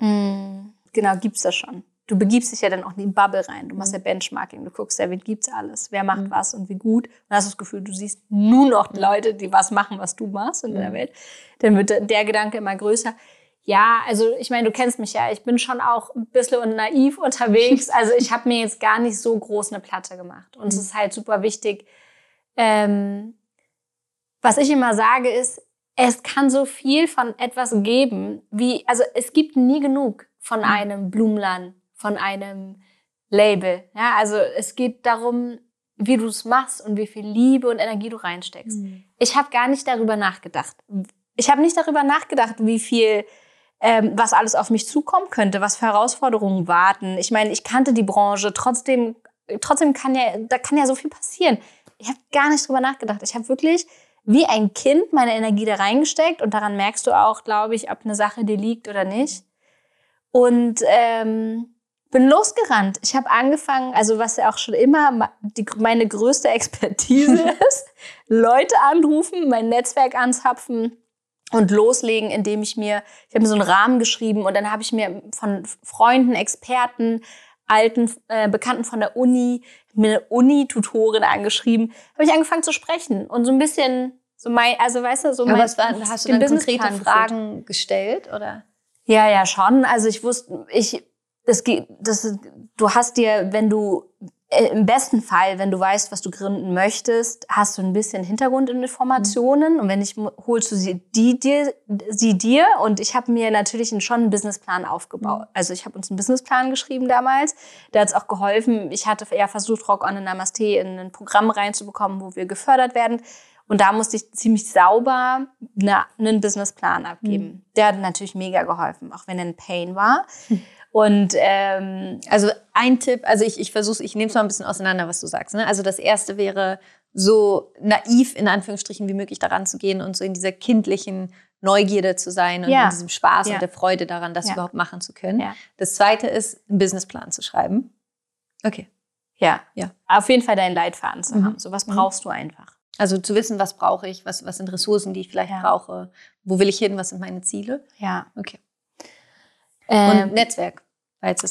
Mhm. Genau, gibt's das schon. Du begibst dich ja dann auch in die Bubble rein. Du machst ja Benchmarking. Du guckst ja, wen gibt's alles, wer macht mhm. was und wie gut. Und hast das Gefühl, du siehst nur noch Leute, die was machen, was du machst in mhm. der Welt. Dann wird der Gedanke immer größer. Ja, also ich meine, du kennst mich ja. Ich bin schon auch ein bisschen naiv unterwegs. Also ich habe mir jetzt gar nicht so groß eine Platte gemacht. Und es ist halt super wichtig, ähm, was ich immer sage ist, es kann so viel von etwas geben, wie, also es gibt nie genug von mhm. einem Blumenland, von einem Label. Ja, also es geht darum, wie du es machst und wie viel Liebe und Energie du reinsteckst. Mhm. Ich habe gar nicht darüber nachgedacht. Ich habe nicht darüber nachgedacht, wie viel, ähm, was alles auf mich zukommen könnte, was für Herausforderungen warten. Ich meine, ich kannte die Branche, trotzdem, trotzdem kann ja, da kann ja so viel passieren. Ich habe gar nicht drüber nachgedacht. Ich habe wirklich wie ein Kind meine Energie da reingesteckt und daran merkst du auch, glaube ich, ob eine Sache dir liegt oder nicht. Und ähm, bin losgerannt. Ich habe angefangen, also was ja auch schon immer die, meine größte Expertise ist, Leute anrufen, mein Netzwerk anzapfen und loslegen, indem ich mir, ich habe mir so einen Rahmen geschrieben und dann habe ich mir von Freunden, Experten, alten äh, Bekannten von der Uni, eine Uni-Tutorin angeschrieben, habe ich angefangen zu sprechen und so ein bisschen so mein, also weißt du, so Aber mein, was war, hast du dann konkrete Fragen gestellt oder? Ja, ja, schon. Also ich wusste, ich, das geht, das, du hast dir, wenn du im besten Fall, wenn du weißt, was du gründen möchtest, hast du ein bisschen Hintergrundinformationen mhm. und wenn nicht, holst du sie, die dir, sie dir und ich habe mir natürlich schon einen Businessplan aufgebaut. Mhm. Also ich habe uns einen Businessplan geschrieben damals, der hat auch geholfen. Ich hatte ja versucht, Rock on Namaste in ein Programm reinzubekommen, wo wir gefördert werden. Und da musste ich ziemlich sauber na, einen Businessplan abgeben. Mhm. Der hat natürlich mega geholfen, auch wenn er ein Pain war. Und ähm, also ein Tipp, also ich, ich versuche ich nehme es mal ein bisschen auseinander, was du sagst. Ne? Also das erste wäre, so naiv in Anführungsstrichen wie möglich daran zu gehen und so in dieser kindlichen Neugierde zu sein und ja. in diesem Spaß ja. und der Freude daran, das ja. überhaupt machen zu können. Das zweite ist, einen Businessplan zu schreiben. Okay. Ja. ja. Auf jeden Fall deinen Leitfaden zu mhm. haben. So was mhm. brauchst mhm. du einfach. Also zu wissen, was brauche ich, was, was sind Ressourcen, die ich vielleicht brauche, wo will ich hin, was sind meine Ziele. Ja. Okay. Ähm, und Netzwerk.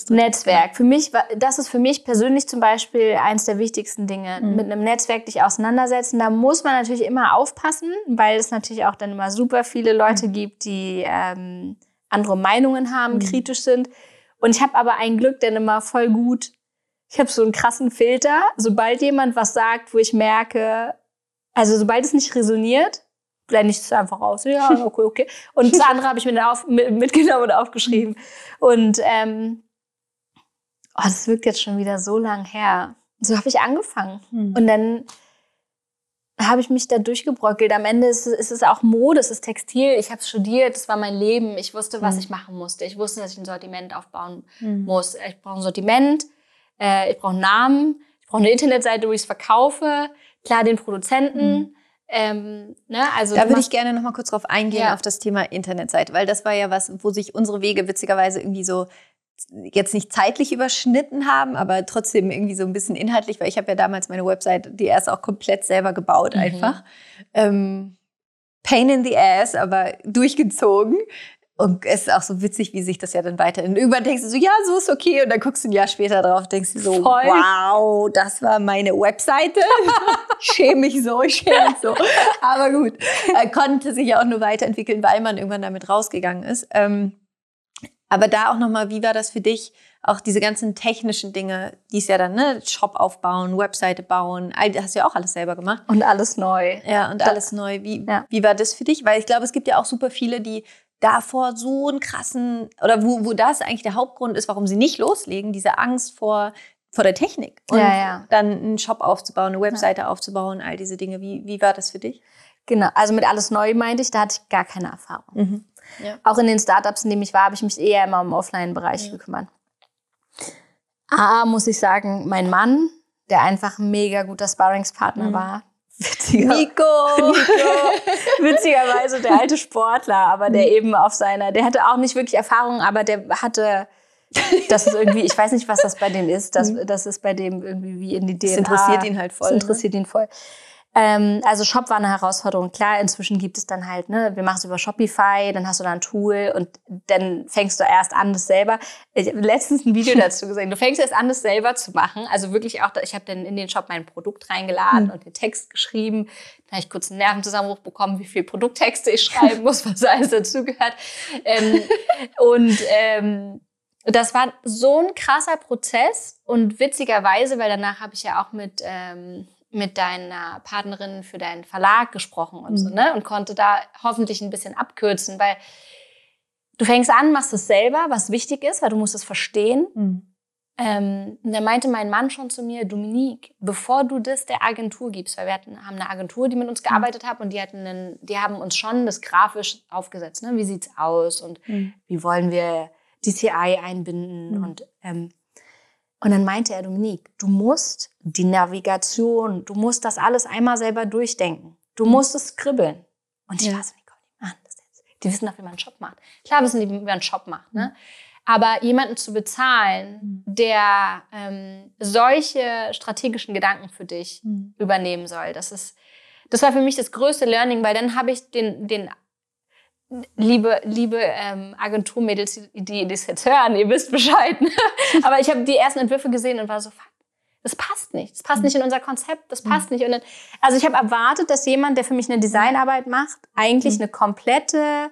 Netzwerk. Für mich, das ist für mich persönlich zum Beispiel eins der wichtigsten Dinge. Mhm. Mit einem Netzwerk dich auseinandersetzen. Da muss man natürlich immer aufpassen, weil es natürlich auch dann immer super viele Leute mhm. gibt, die ähm, andere Meinungen haben, mhm. kritisch sind. Und ich habe aber ein Glück, denn immer voll gut. Ich habe so einen krassen Filter. Sobald jemand was sagt, wo ich merke, also sobald es nicht resoniert, blende ich es einfach aus. Ja, okay, okay. Und das andere habe ich mir auf, mitgenommen und aufgeschrieben. Und ähm, oh, das wirkt jetzt schon wieder so lang her. So habe ich angefangen. Hm. Und dann habe ich mich da durchgebröckelt. Am Ende ist, ist es auch Mode, es ist Textil. Ich habe studiert, das war mein Leben. Ich wusste, was hm. ich machen musste. Ich wusste, dass ich ein Sortiment aufbauen hm. muss. Ich brauche ein Sortiment, äh, ich brauche einen Namen, ich brauche eine Internetseite, wo ich es verkaufe. Klar, den Produzenten. Hm. Ähm, ne? also da würde ich gerne noch mal kurz drauf eingehen, ja. auf das Thema Internetseite, weil das war ja was, wo sich unsere Wege witzigerweise irgendwie so jetzt nicht zeitlich überschnitten haben, aber trotzdem irgendwie so ein bisschen inhaltlich, weil ich habe ja damals meine Website, die erst auch komplett selber gebaut mhm. einfach. Ähm, Pain in the ass, aber durchgezogen. Und es ist auch so witzig, wie sich das ja dann weiter. Und irgendwann denkst du so, ja, so ist okay. Und dann guckst du ein Jahr später drauf, denkst du so, Voll. wow, das war meine Webseite. schäme mich so, ich schäme mich so. Aber gut, er konnte sich ja auch nur weiterentwickeln, weil man irgendwann damit rausgegangen ist. Ähm, aber da auch nochmal, wie war das für dich? Auch diese ganzen technischen Dinge, die es ja dann, ne, Shop aufbauen, Webseite bauen, all, hast du ja auch alles selber gemacht. Und alles neu. Ja, und alles neu. Wie, ja. wie war das für dich? Weil ich glaube, es gibt ja auch super viele, die davor so einen krassen, oder wo, wo das eigentlich der Hauptgrund ist, warum sie nicht loslegen, diese Angst vor, vor der Technik. Und ja, ja. dann einen Shop aufzubauen, eine Webseite ja. aufzubauen, all diese Dinge. Wie, wie war das für dich? Genau, also mit alles neu meinte ich, da hatte ich gar keine Erfahrung. Mhm. Ja. Auch in den Startups, in denen ich war, habe ich mich eher immer um Offline-Bereich ja. gekümmert. A, muss ich sagen, mein Mann, der einfach ein mega guter Sparringspartner mhm. war, Witziger. Nico. Nico. Witzigerweise der alte Sportler, aber der mhm. eben auf seiner, der hatte auch nicht wirklich Erfahrung, aber der hatte, das ist irgendwie, ich weiß nicht, was das bei dem ist, das, mhm. das ist bei dem irgendwie wie in die DNA. Das interessiert ihn halt voll. Das ne? interessiert ne? ihn voll. Ähm, also Shop war eine Herausforderung. Klar, inzwischen gibt es dann halt, ne, wir machen es über Shopify, dann hast du da ein Tool und dann fängst du erst an, das selber. Ich habe letztens ein Video dazu gesehen. Du fängst erst an, das selber zu machen. Also wirklich auch, ich habe dann in den Shop mein Produkt reingeladen mhm. und den Text geschrieben. Dann habe ich kurz einen Nervenzusammenbruch bekommen, wie viel Produkttexte ich schreiben muss, was alles dazugehört. Ähm, und ähm, das war so ein krasser Prozess und witzigerweise, weil danach habe ich ja auch mit ähm, mit deiner Partnerin für deinen Verlag gesprochen und mhm. so, ne? Und konnte da hoffentlich ein bisschen abkürzen, weil du fängst an, machst es selber, was wichtig ist, weil du musst es verstehen. Mhm. ähm, da meinte mein Mann schon zu mir, Dominique, bevor du das der Agentur gibst, weil wir hatten, haben eine Agentur, die mit uns gearbeitet hat und die hatten einen, die haben uns schon das grafisch aufgesetzt, ne? Wie sieht's aus und mhm. wie wollen wir DCI einbinden mhm. und ähm, und dann meinte er, Dominique, du musst die Navigation, du musst das alles einmal selber durchdenken. Du musst es skribbeln. Und ich ja. war so, kommen die machen das jetzt? Die wissen doch, wie man einen Shop macht. Klar wissen die, wie man einen Shop macht, ne? Aber jemanden zu bezahlen, mhm. der ähm, solche strategischen Gedanken für dich mhm. übernehmen soll, das ist, das war für mich das größte Learning, weil dann habe ich den, den liebe, liebe ähm, Agenturmädels, die, das jetzt hören, ihr wisst Bescheid. Ne? Aber ich habe die ersten Entwürfe gesehen und war so, das passt nicht. Das passt mhm. nicht in unser Konzept. Das passt mhm. nicht. Und dann, also ich habe erwartet, dass jemand, der für mich eine Designarbeit macht, eigentlich mhm. eine komplette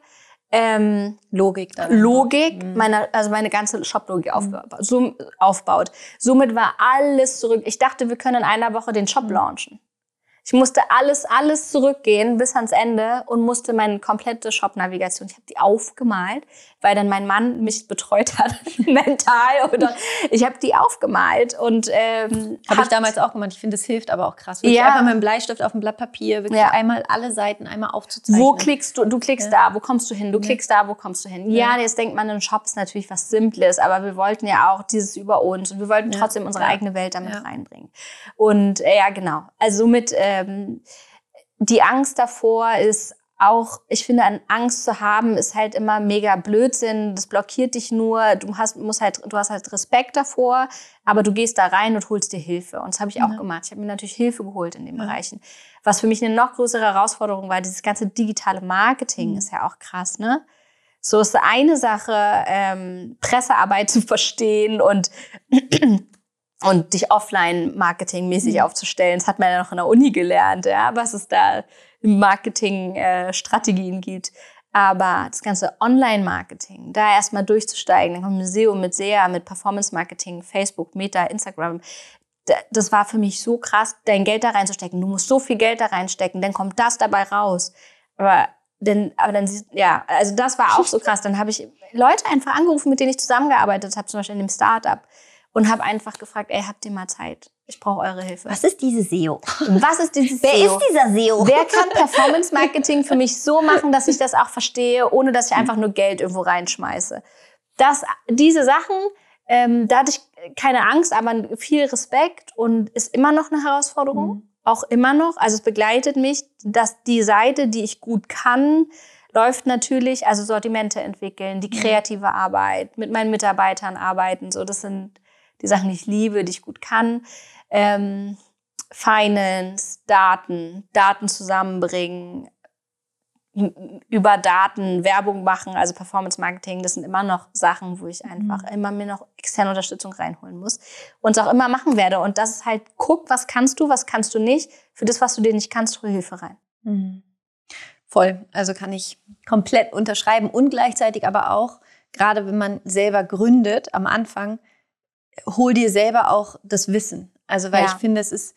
ähm, Logik. Logik, mhm. meine, also meine ganze Shop-Logik aufbaut, so, aufbaut. Somit war alles zurück. Ich dachte, wir können in einer Woche den Shop launchen. Ich musste alles, alles zurückgehen bis ans Ende und musste meine komplette Shop-Navigation, ich habe die aufgemalt, weil dann mein Mann mich betreut hat, mental. Oder ich habe die aufgemalt und ähm, habe ich damals auch gemacht. Ich finde, es hilft aber auch krass. Wirklich ja. einfach mit einem Bleistift auf dem Blatt Papier, wirklich ja. einmal alle Seiten einmal aufzuzeichnen. Wo klickst du? Du klickst ja. da, wo kommst du hin? Du klickst da, wo kommst du hin? Ja, jetzt denkt man, ein Shop ist natürlich was Simples, aber wir wollten ja auch dieses über uns und wir wollten trotzdem unsere eigene Welt damit reinbringen. Und äh, ja, genau. Also somit ähm, die Angst davor ist auch, ich finde, an Angst zu haben, ist halt immer mega Blödsinn. Das blockiert dich nur. Du hast, musst halt, du hast halt Respekt davor, aber du gehst da rein und holst dir Hilfe. Und das habe ich auch ja. gemacht. Ich habe mir natürlich Hilfe geholt in den ja. Bereichen. Was für mich eine noch größere Herausforderung war, dieses ganze digitale Marketing mhm. ist ja auch krass, ne? So ist eine Sache, ähm, Pressearbeit zu verstehen und und dich offline marketingmäßig mhm. aufzustellen. Das hat man ja noch in der Uni gelernt, ja, was es da Marketing-Strategien äh, gibt. Aber das ganze Online-Marketing, da erstmal durchzusteigen, dann kommt Museum mit SEA, mit Performance-Marketing, Facebook, Meta, Instagram. Das war für mich so krass, dein Geld da reinzustecken. Du musst so viel Geld da reinstecken, dann kommt das dabei raus. Aber denn, aber dann, ja, also das war auch so krass. Dann habe ich Leute einfach angerufen, mit denen ich zusammengearbeitet habe, zum Beispiel in dem Startup, und habe einfach gefragt, ey, habt ihr mal Zeit? Ich brauche eure Hilfe. Was ist diese SEO? Was ist dieses Wer SEO? ist dieser SEO? Wer kann Performance Marketing für mich so machen, dass ich das auch verstehe, ohne dass ich einfach nur Geld irgendwo reinschmeiße? Das, diese Sachen, ähm, da hatte ich keine Angst, aber viel Respekt und ist immer noch eine Herausforderung. Mhm. Auch immer noch. Also es begleitet mich, dass die Seite, die ich gut kann, läuft natürlich, also Sortimente entwickeln, die kreative Arbeit, mit meinen Mitarbeitern arbeiten, so das sind die Sachen, die ich liebe, die ich gut kann. Ähm, Finance, Daten, Daten zusammenbringen, über Daten Werbung machen, also Performance Marketing, das sind immer noch Sachen, wo ich einfach mhm. immer mir noch externe Unterstützung reinholen muss und es auch immer machen werde. Und das ist halt, guck, was kannst du, was kannst du nicht. Für das, was du dir nicht kannst, hol Hilfe rein. Mhm. Voll. Also kann ich komplett unterschreiben und gleichzeitig aber auch, gerade wenn man selber gründet am Anfang, hol dir selber auch das Wissen. Also, weil ja. ich finde, es ist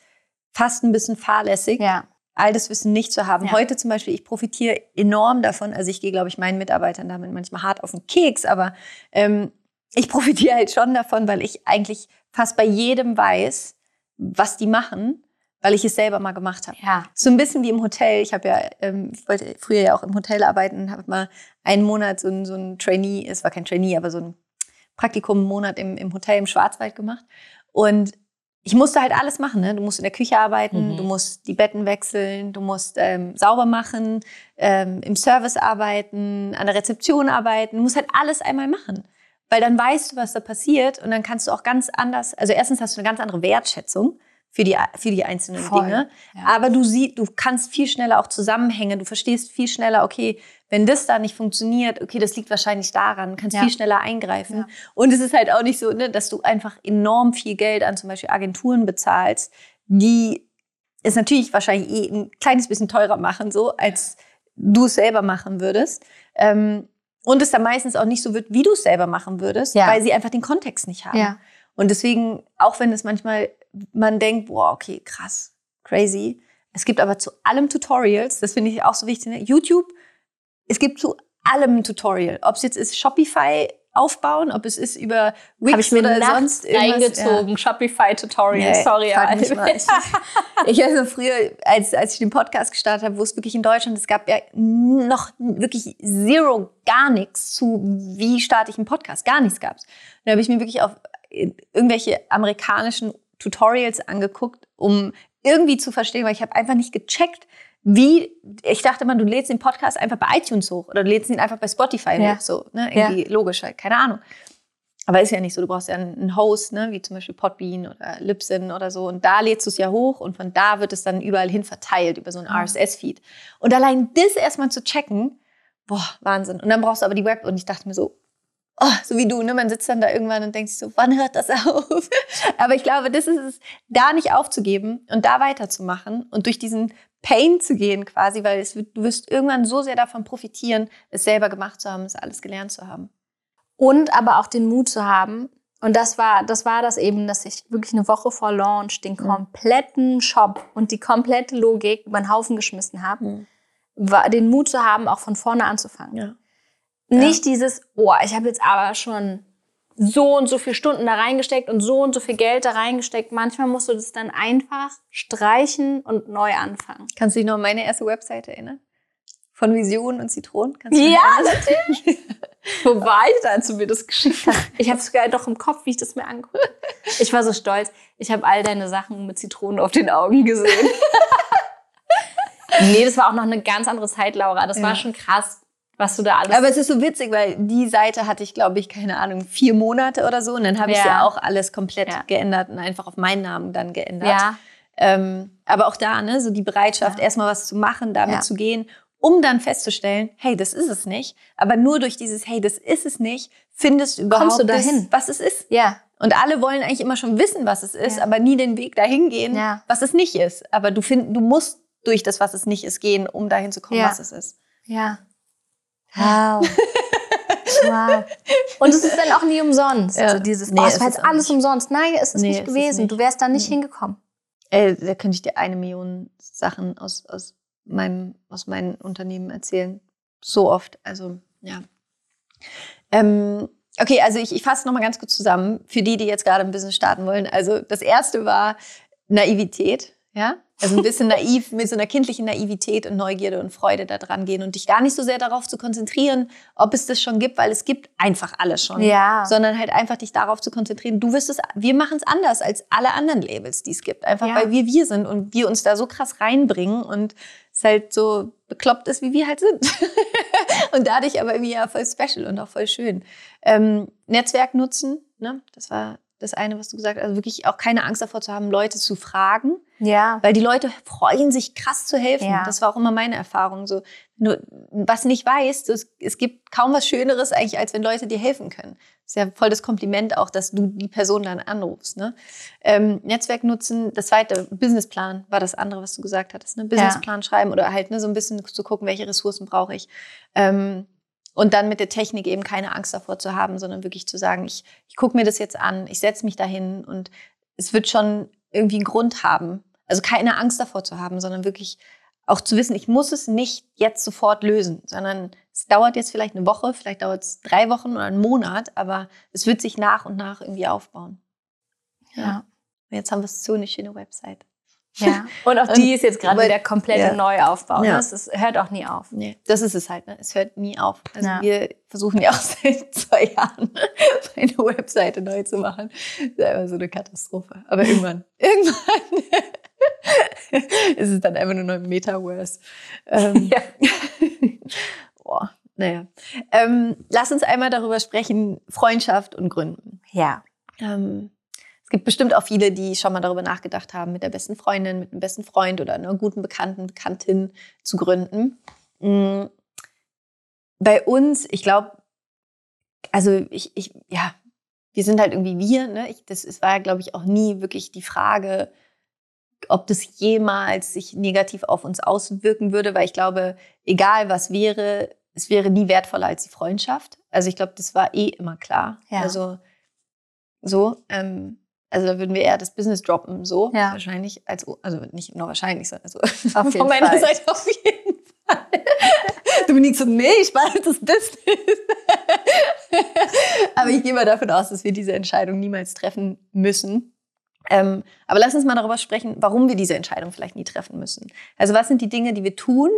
fast ein bisschen fahrlässig, ja. all das Wissen nicht zu haben. Ja. Heute zum Beispiel, ich profitiere enorm davon. Also, ich gehe, glaube ich, meinen Mitarbeitern damit manchmal hart auf den Keks, aber ähm, ich profitiere halt schon davon, weil ich eigentlich fast bei jedem weiß, was die machen, weil ich es selber mal gemacht habe. Ja. So ein bisschen wie im Hotel. Ich habe ja, ähm, ich wollte früher ja auch im Hotel arbeiten, habe mal einen Monat so ein, so ein Trainee, es war kein Trainee, aber so ein Praktikum einen Monat im, im Hotel im Schwarzwald gemacht. Und ich musste halt alles machen. Ne? Du musst in der Küche arbeiten, mhm. du musst die Betten wechseln, du musst ähm, sauber machen, ähm, im Service arbeiten, an der Rezeption arbeiten. Du musst halt alles einmal machen. Weil dann weißt du, was da passiert und dann kannst du auch ganz anders, also erstens hast du eine ganz andere Wertschätzung für die, für die einzelnen Voll, Dinge. Ja. Aber du siehst, du kannst viel schneller auch Zusammenhänge, du verstehst viel schneller, okay, wenn das da nicht funktioniert, okay, das liegt wahrscheinlich daran, kannst ja. viel schneller eingreifen. Ja. Und es ist halt auch nicht so, ne, dass du einfach enorm viel Geld an zum Beispiel Agenturen bezahlst, die es natürlich wahrscheinlich eh ein kleines bisschen teurer machen, so als du es selber machen würdest. Ähm, und es dann meistens auch nicht so wird, wie du es selber machen würdest, weil sie einfach den Kontext nicht haben. Und deswegen, auch wenn es manchmal man denkt, boah, okay, krass, crazy. Es gibt aber zu allem Tutorials, das finde ich auch so wichtig. Ne? YouTube, es gibt zu allem ein Tutorial. Ob es jetzt ist Shopify aufbauen, ob es ist über Wix Hab ich mir oder sonst reingezogen. Ja. Shopify Tutorial, nee, sorry. Mich mal. Ich, ich weiß noch früher, als, als ich den Podcast gestartet habe, wo es wirklich in Deutschland, es gab ja noch wirklich zero, gar nichts zu, wie starte ich einen Podcast, gar nichts gab's. Da habe ich mir wirklich auf irgendwelche amerikanischen Tutorials angeguckt, um irgendwie zu verstehen, weil ich habe einfach nicht gecheckt, wie, ich dachte mal, du lädst den Podcast einfach bei iTunes hoch oder du lädst ihn einfach bei Spotify ja. hoch, so, ne? Irgendwie ja. logisch, halt, keine Ahnung. Aber ist ja nicht so, du brauchst ja einen Host, ne? wie zum Beispiel Podbean oder Libsyn oder so. Und da lädst du es ja hoch und von da wird es dann überall hin verteilt über so einen RSS-Feed. Und allein das erstmal zu checken, boah, Wahnsinn. Und dann brauchst du aber die Web und ich dachte mir so, oh, so wie du, ne? man sitzt dann da irgendwann und denkt sich so, wann hört das auf? aber ich glaube, das ist es, da nicht aufzugeben und da weiterzumachen und durch diesen Pain zu gehen quasi, weil es, du wirst irgendwann so sehr davon profitieren, es selber gemacht zu haben, es alles gelernt zu haben. Und aber auch den Mut zu haben, und das war, das war das eben, dass ich wirklich eine Woche vor Launch den mhm. kompletten Shop und die komplette Logik über den Haufen geschmissen habe, mhm. war, den Mut zu haben, auch von vorne anzufangen. Ja. Nicht ja. dieses, oh, ich habe jetzt aber schon so und so viele Stunden da reingesteckt und so und so viel Geld da reingesteckt. Manchmal musst du das dann einfach streichen und neu anfangen. Kannst du dich noch an meine erste Webseite erinnern? Von Visionen und Zitronen? ja, natürlich. Wo war ich da, als du mir das geschickt hast? Ich habe es sogar doch im Kopf, wie ich das mir angucke. Ich war so stolz. Ich habe all deine Sachen mit Zitronen auf den Augen gesehen. nee, das war auch noch eine ganz andere Zeit, Laura. Das ja. war schon krass was du da alles. Aber es ist so witzig, weil die Seite hatte ich, glaube ich, keine Ahnung, vier Monate oder so. Und dann habe ja. ich ja auch alles komplett ja. geändert und einfach auf meinen Namen dann geändert. Ja. Ähm, aber auch da, ne, so die Bereitschaft, ja. erstmal was zu machen, damit zu gehen, um dann festzustellen, hey, das ist es nicht. Aber nur durch dieses, hey, das ist es nicht, findest du überhaupt, du dahin? Das, was es ist. Ja. Und alle wollen eigentlich immer schon wissen, was es ist, aber nie den Weg dahin gehen, was es nicht ist. Aber du find, du musst durch das, was es nicht ist, gehen, um dahin zu kommen, was es ist. Ja. Wow. wow. Und es ist dann auch nie umsonst. Ja. Also dieses, nee, oh, es war jetzt alles nicht. umsonst. Nein, es ist nee, nicht gewesen. Nicht. Du wärst da nicht mhm. hingekommen. Ey, da könnte ich dir eine Million Sachen aus, aus, meinem, aus meinem Unternehmen erzählen. So oft. Also, ja. Ähm, okay, also ich, ich fasse nochmal ganz kurz zusammen. Für die, die jetzt gerade ein Business starten wollen. Also, das erste war Naivität. Ja, also ein bisschen naiv, mit so einer kindlichen Naivität und Neugierde und Freude da dran gehen und dich gar nicht so sehr darauf zu konzentrieren, ob es das schon gibt, weil es gibt einfach alles schon. Ja. Sondern halt einfach dich darauf zu konzentrieren. Du wirst es, wir machen es anders als alle anderen Labels, die es gibt. Einfach ja. weil wir wir sind und wir uns da so krass reinbringen und es halt so bekloppt ist, wie wir halt sind. und dadurch aber irgendwie ja voll special und auch voll schön. Ähm, Netzwerk nutzen, ne? Das war das eine, was du gesagt hast, also wirklich auch keine Angst davor zu haben, Leute zu fragen. Ja. Weil die Leute freuen sich krass zu helfen. Ja. Das war auch immer meine Erfahrung. So, nur, was nicht weißt, es, es gibt kaum was Schöneres eigentlich, als wenn Leute dir helfen können. Das ist ja voll das Kompliment auch, dass du die Person dann anrufst. Ne? Ähm, Netzwerk nutzen, das zweite, Businessplan war das andere, was du gesagt hattest. Ne? Businessplan ja. schreiben oder halt ne, so ein bisschen zu gucken, welche Ressourcen brauche ich. Ähm, und dann mit der Technik eben keine Angst davor zu haben, sondern wirklich zu sagen, ich, ich gucke mir das jetzt an, ich setze mich dahin und es wird schon irgendwie einen Grund haben. Also keine Angst davor zu haben, sondern wirklich auch zu wissen, ich muss es nicht jetzt sofort lösen, sondern es dauert jetzt vielleicht eine Woche, vielleicht dauert es drei Wochen oder einen Monat, aber es wird sich nach und nach irgendwie aufbauen. Ja. ja. Und jetzt haben wir so eine schöne Website. Ja. Und auch die ist jetzt gerade wieder komplett ja. Neuaufbau. Ja. Das hört auch nie auf. Nee, das ist es halt. Ne? Es hört nie auf. Also ja. wir versuchen ja auch seit zwei Jahren eine Webseite neu zu machen. Das ist einfach so eine Katastrophe. Aber irgendwann, irgendwann ist es dann einfach nur noch ein Metaverse. Ähm, ja. Boah, naja. Ähm, lass uns einmal darüber sprechen, Freundschaft und Gründen. Ja. Ähm, gibt bestimmt auch viele, die schon mal darüber nachgedacht haben, mit der besten Freundin, mit dem besten Freund oder einer guten Bekannten, Bekanntin zu gründen. Mm. Bei uns, ich glaube, also ich, ich, ja, wir sind halt irgendwie wir. Ne? Ich, das, es war, glaube ich, auch nie wirklich die Frage, ob das jemals sich negativ auf uns auswirken würde, weil ich glaube, egal was wäre, es wäre nie wertvoller als die Freundschaft. Also ich glaube, das war eh immer klar. Ja. Also so. Ähm, also da würden wir eher das Business droppen, so ja. wahrscheinlich, als, also nicht nur wahrscheinlich, also auf jeden von meiner Fall. Seite auf jeden Fall. du Dominik so, nee, ich mache das Business. aber ich gehe mal davon aus, dass wir diese Entscheidung niemals treffen müssen. Ähm, aber lass uns mal darüber sprechen, warum wir diese Entscheidung vielleicht nie treffen müssen. Also was sind die Dinge, die wir tun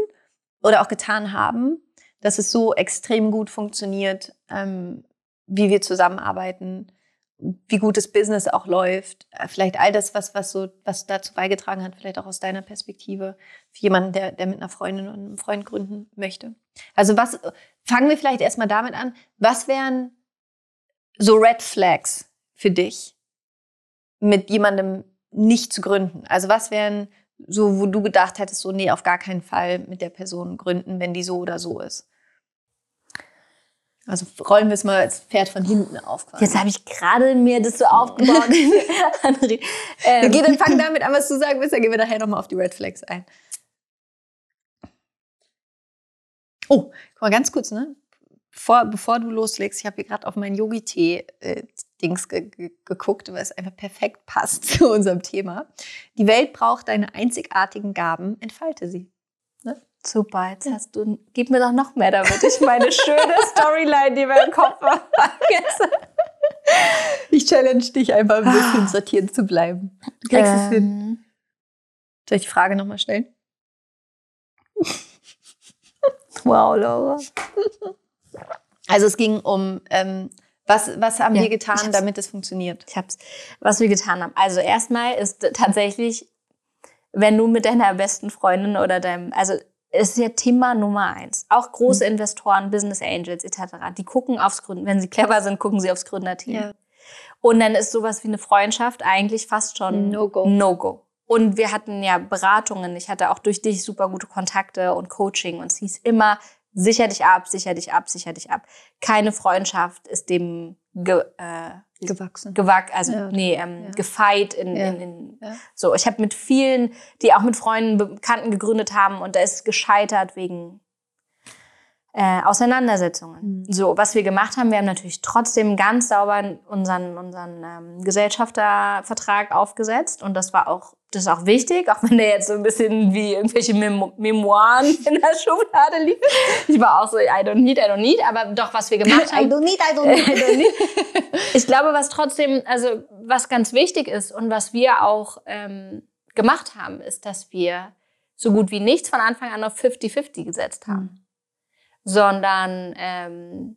oder auch getan haben, dass es so extrem gut funktioniert, ähm, wie wir zusammenarbeiten, wie gut das Business auch läuft. Äh, vielleicht all das, was, was, so, was dazu beigetragen hat, vielleicht auch aus deiner Perspektive, für jemanden, der, der mit einer Freundin und einem Freund gründen möchte. Also was, fangen wir vielleicht erstmal damit an. Was wären so Red Flags für dich, mit jemandem nicht zu gründen? Also was wären so, wo du gedacht hättest, so, nee, auf gar keinen Fall mit der Person gründen, wenn die so oder so ist? Also rollen wir es mal als Pferd von hinten auf. Quasi. Jetzt habe ich gerade mir das so aufgebaut. ähm, okay, dann fang damit an, was du sagen willst, dann gehen wir nachher nochmal auf die Red Flags ein. Oh, guck mal ganz kurz, ne? Bevor, bevor du loslegst, ich habe hier gerade auf mein Yogi-Tee-Dings ge ge geguckt, weil es einfach perfekt passt zu unserem Thema. Die Welt braucht deine einzigartigen Gaben, entfalte sie. Super, jetzt hast du, gib mir doch noch mehr, damit ich meine schöne Storyline, die wir im Kopf haben, Ich challenge dich einfach ein bisschen sortiert zu bleiben. Du kriegst ähm. es hin. Soll ich die Frage nochmal stellen? wow, Laura. Also es ging um, ähm, was, was haben ja, wir getan, damit es funktioniert? Ich hab's, was wir getan haben. Also erstmal ist tatsächlich, wenn du mit deiner besten Freundin oder deinem, also ist ja Thema Nummer eins. Auch große mhm. Investoren, Business Angels etc., die gucken aufs Gründen, wenn sie clever sind, gucken sie aufs Gründerteam. Ja. Und dann ist sowas wie eine Freundschaft eigentlich fast schon No-Go. No-Go. Und wir hatten ja Beratungen. Ich hatte auch durch dich super gute Kontakte und Coaching. Und es hieß immer, sicher dich ab, sicher dich ab, sicher dich ab. Keine Freundschaft ist dem ge, äh, gewachsen. Gewack, also ja. nee, ähm, ja. gefeit in, ja. in, in so. Ich habe mit vielen, die auch mit Freunden, Bekannten gegründet haben und da ist gescheitert wegen äh, Auseinandersetzungen. Mhm. So, was wir gemacht haben, wir haben natürlich trotzdem ganz sauber unseren, unseren ähm, Gesellschaftervertrag aufgesetzt und das war auch das ist auch wichtig, auch wenn der jetzt so ein bisschen wie irgendwelche Memo Memoiren in der Schublade liegt. Ich war auch so, I don't need, I don't need, aber doch, was wir gemacht haben. I don't need, I don't need, I don't need. ich glaube, was trotzdem, also was ganz wichtig ist und was wir auch ähm, gemacht haben, ist, dass wir so gut wie nichts von Anfang an auf 50-50 gesetzt haben. Mhm sondern ähm,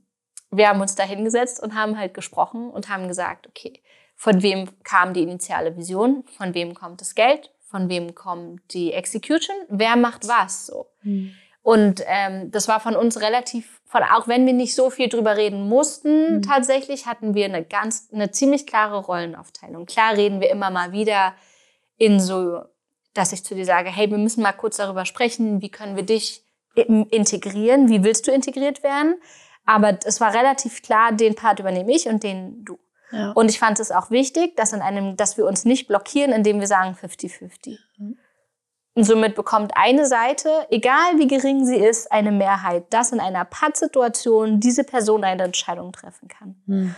wir haben uns da hingesetzt und haben halt gesprochen und haben gesagt, okay, von wem kam die initiale Vision, von wem kommt das Geld, von wem kommt die Execution, wer macht was so. Mhm. Und ähm, das war von uns relativ, von, auch wenn wir nicht so viel drüber reden mussten, mhm. tatsächlich hatten wir eine ganz, eine ziemlich klare Rollenaufteilung. Klar reden wir immer mal wieder in so, dass ich zu dir sage, hey, wir müssen mal kurz darüber sprechen, wie können wir dich integrieren, wie willst du integriert werden. Aber es war relativ klar, den Part übernehme ich und den du. Ja. Und ich fand es auch wichtig, dass, in einem, dass wir uns nicht blockieren, indem wir sagen 50-50. Mhm. Und somit bekommt eine Seite, egal wie gering sie ist, eine Mehrheit, dass in einer Pattsituation diese Person eine Entscheidung treffen kann. Mhm.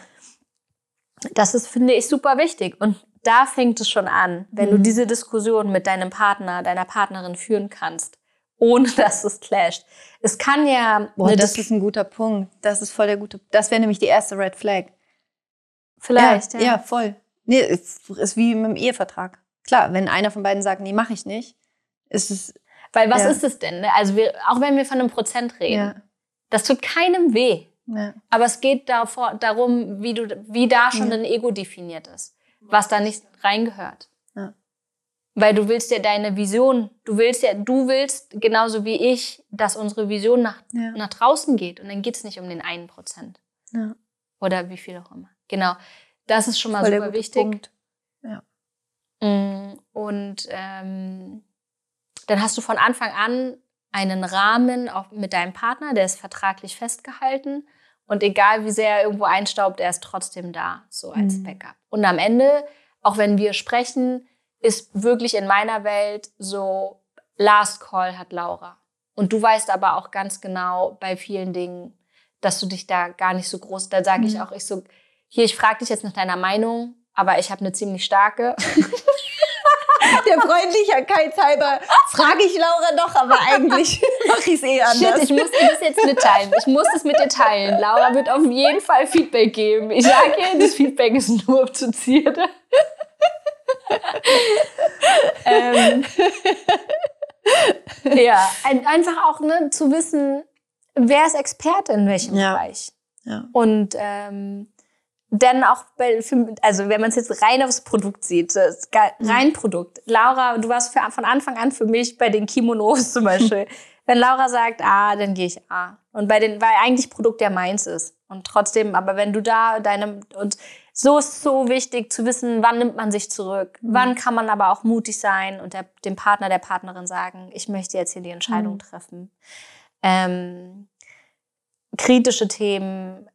Das ist, finde ich, super wichtig. Und da fängt es schon an, wenn mhm. du diese Diskussion mit deinem Partner, deiner Partnerin führen kannst ohne dass es clasht. Es kann ja. Boah, das ist ein guter Punkt. Das ist voll der gute. Das wäre nämlich die erste Red Flag. Vielleicht, ja. Ja, ja voll. Nee, ist, ist wie mit dem Ehevertrag. Klar, wenn einer von beiden sagt, nee, mache ich nicht, ist es. Weil was ja. ist es denn? Ne? Also wir, auch wenn wir von einem Prozent reden, ja. das tut keinem weh. Ja. Aber es geht davor, darum, wie, du, wie da schon ein Ego definiert ist, was da nicht reingehört. Weil du willst ja deine Vision, du willst ja, du willst genauso wie ich, dass unsere Vision nach, ja. nach draußen geht. Und dann geht es nicht um den einen Prozent. Ja. Oder wie viel auch immer. Genau. Das ist schon mal Voll super wichtig. Punkt. Ja. Mm, und ähm, dann hast du von Anfang an einen Rahmen auch mit deinem Partner, der ist vertraglich festgehalten. Und egal wie sehr er irgendwo einstaubt, er ist trotzdem da, so als mhm. Backup. Und am Ende, auch wenn wir sprechen, ist wirklich in meiner Welt so, Last Call hat Laura. Und du weißt aber auch ganz genau bei vielen Dingen, dass du dich da gar nicht so groß, da sage mhm. ich auch, ich so, hier, ich frage dich jetzt nach deiner Meinung, aber ich habe eine ziemlich starke. der Freundlichkeit halber frage ich Laura doch, aber eigentlich mache ich es eh anders. Shit, ich muss dir das jetzt mitteilen. Ich muss es mit dir teilen. Laura wird auf jeden Fall Feedback geben. Ich sage dir, das Feedback ist nur zu Zierde. Ähm, ja, ein, einfach auch ne, zu wissen, wer ist Experte in welchem Ja. Bereich. Ja. Und ähm, dann auch bei, also wenn man es jetzt rein aufs Produkt sieht, ga- rein Produkt. Laura, du warst für, von Anfang an für mich bei den Kimonos zum Beispiel. wenn Laura sagt A, dann gehe ich A. Und bei den, weil eigentlich Produkt ja meins ist. Und trotzdem, aber wenn du da deine, und so ist es so wichtig zu wissen, wann nimmt man sich zurück? Wann kann man aber auch mutig sein und der, dem Partner, der Partnerin sagen, ich möchte jetzt hier die Entscheidung Mhm. treffen. Ähm, kritische Themen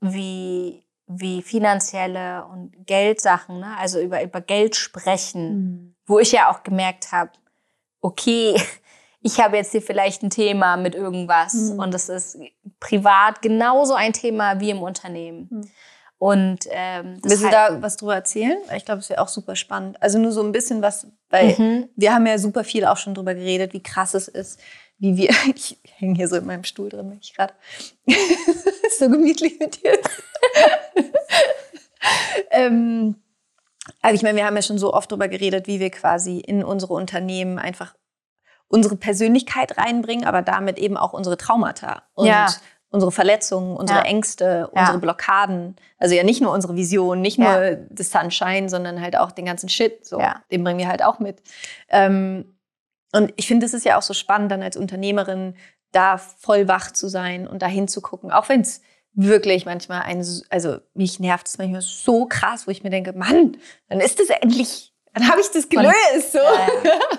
wie, wie finanzielle und Geldsachen, ne? also über, über Geld sprechen, Mhm. wo ich ja auch gemerkt habe, okay, ich habe jetzt hier vielleicht ein Thema mit irgendwas Mhm. und es ist privat genauso ein Thema wie im Unternehmen. Mhm. Und ähm, das Willst du da was drüber erzählen? Ich glaube, es wäre auch super spannend. Also nur so ein bisschen was, weil Mhm. wir haben ja super viel auch schon drüber geredet, wie krass es ist, wie wir, ich hänge hier so in meinem Stuhl drin, bin ich gerade. ist so gemütlich mit dir. ähm, also ich meine, wir haben ja schon so oft drüber geredet, wie wir quasi in unsere Unternehmen einfach unsere Persönlichkeit reinbringen, aber damit eben auch unsere Traumata und Ja. unsere Verletzungen, unsere Ja. Ängste, Ja. unsere Blockaden. Also ja nicht nur unsere Vision, nicht nur das Sunshine, sondern halt auch den ganzen Shit. So. Den bringen wir halt auch mit. Ähm, und ich finde, es ist ja auch so spannend, dann als Unternehmerin da voll wach zu sein und da hinzugucken, auch wenn es wirklich manchmal ein, also mich nervt es manchmal so krass, wo ich mir denke, Mann, dann ist es endlich, dann habe ich das gelöst. So. Ja,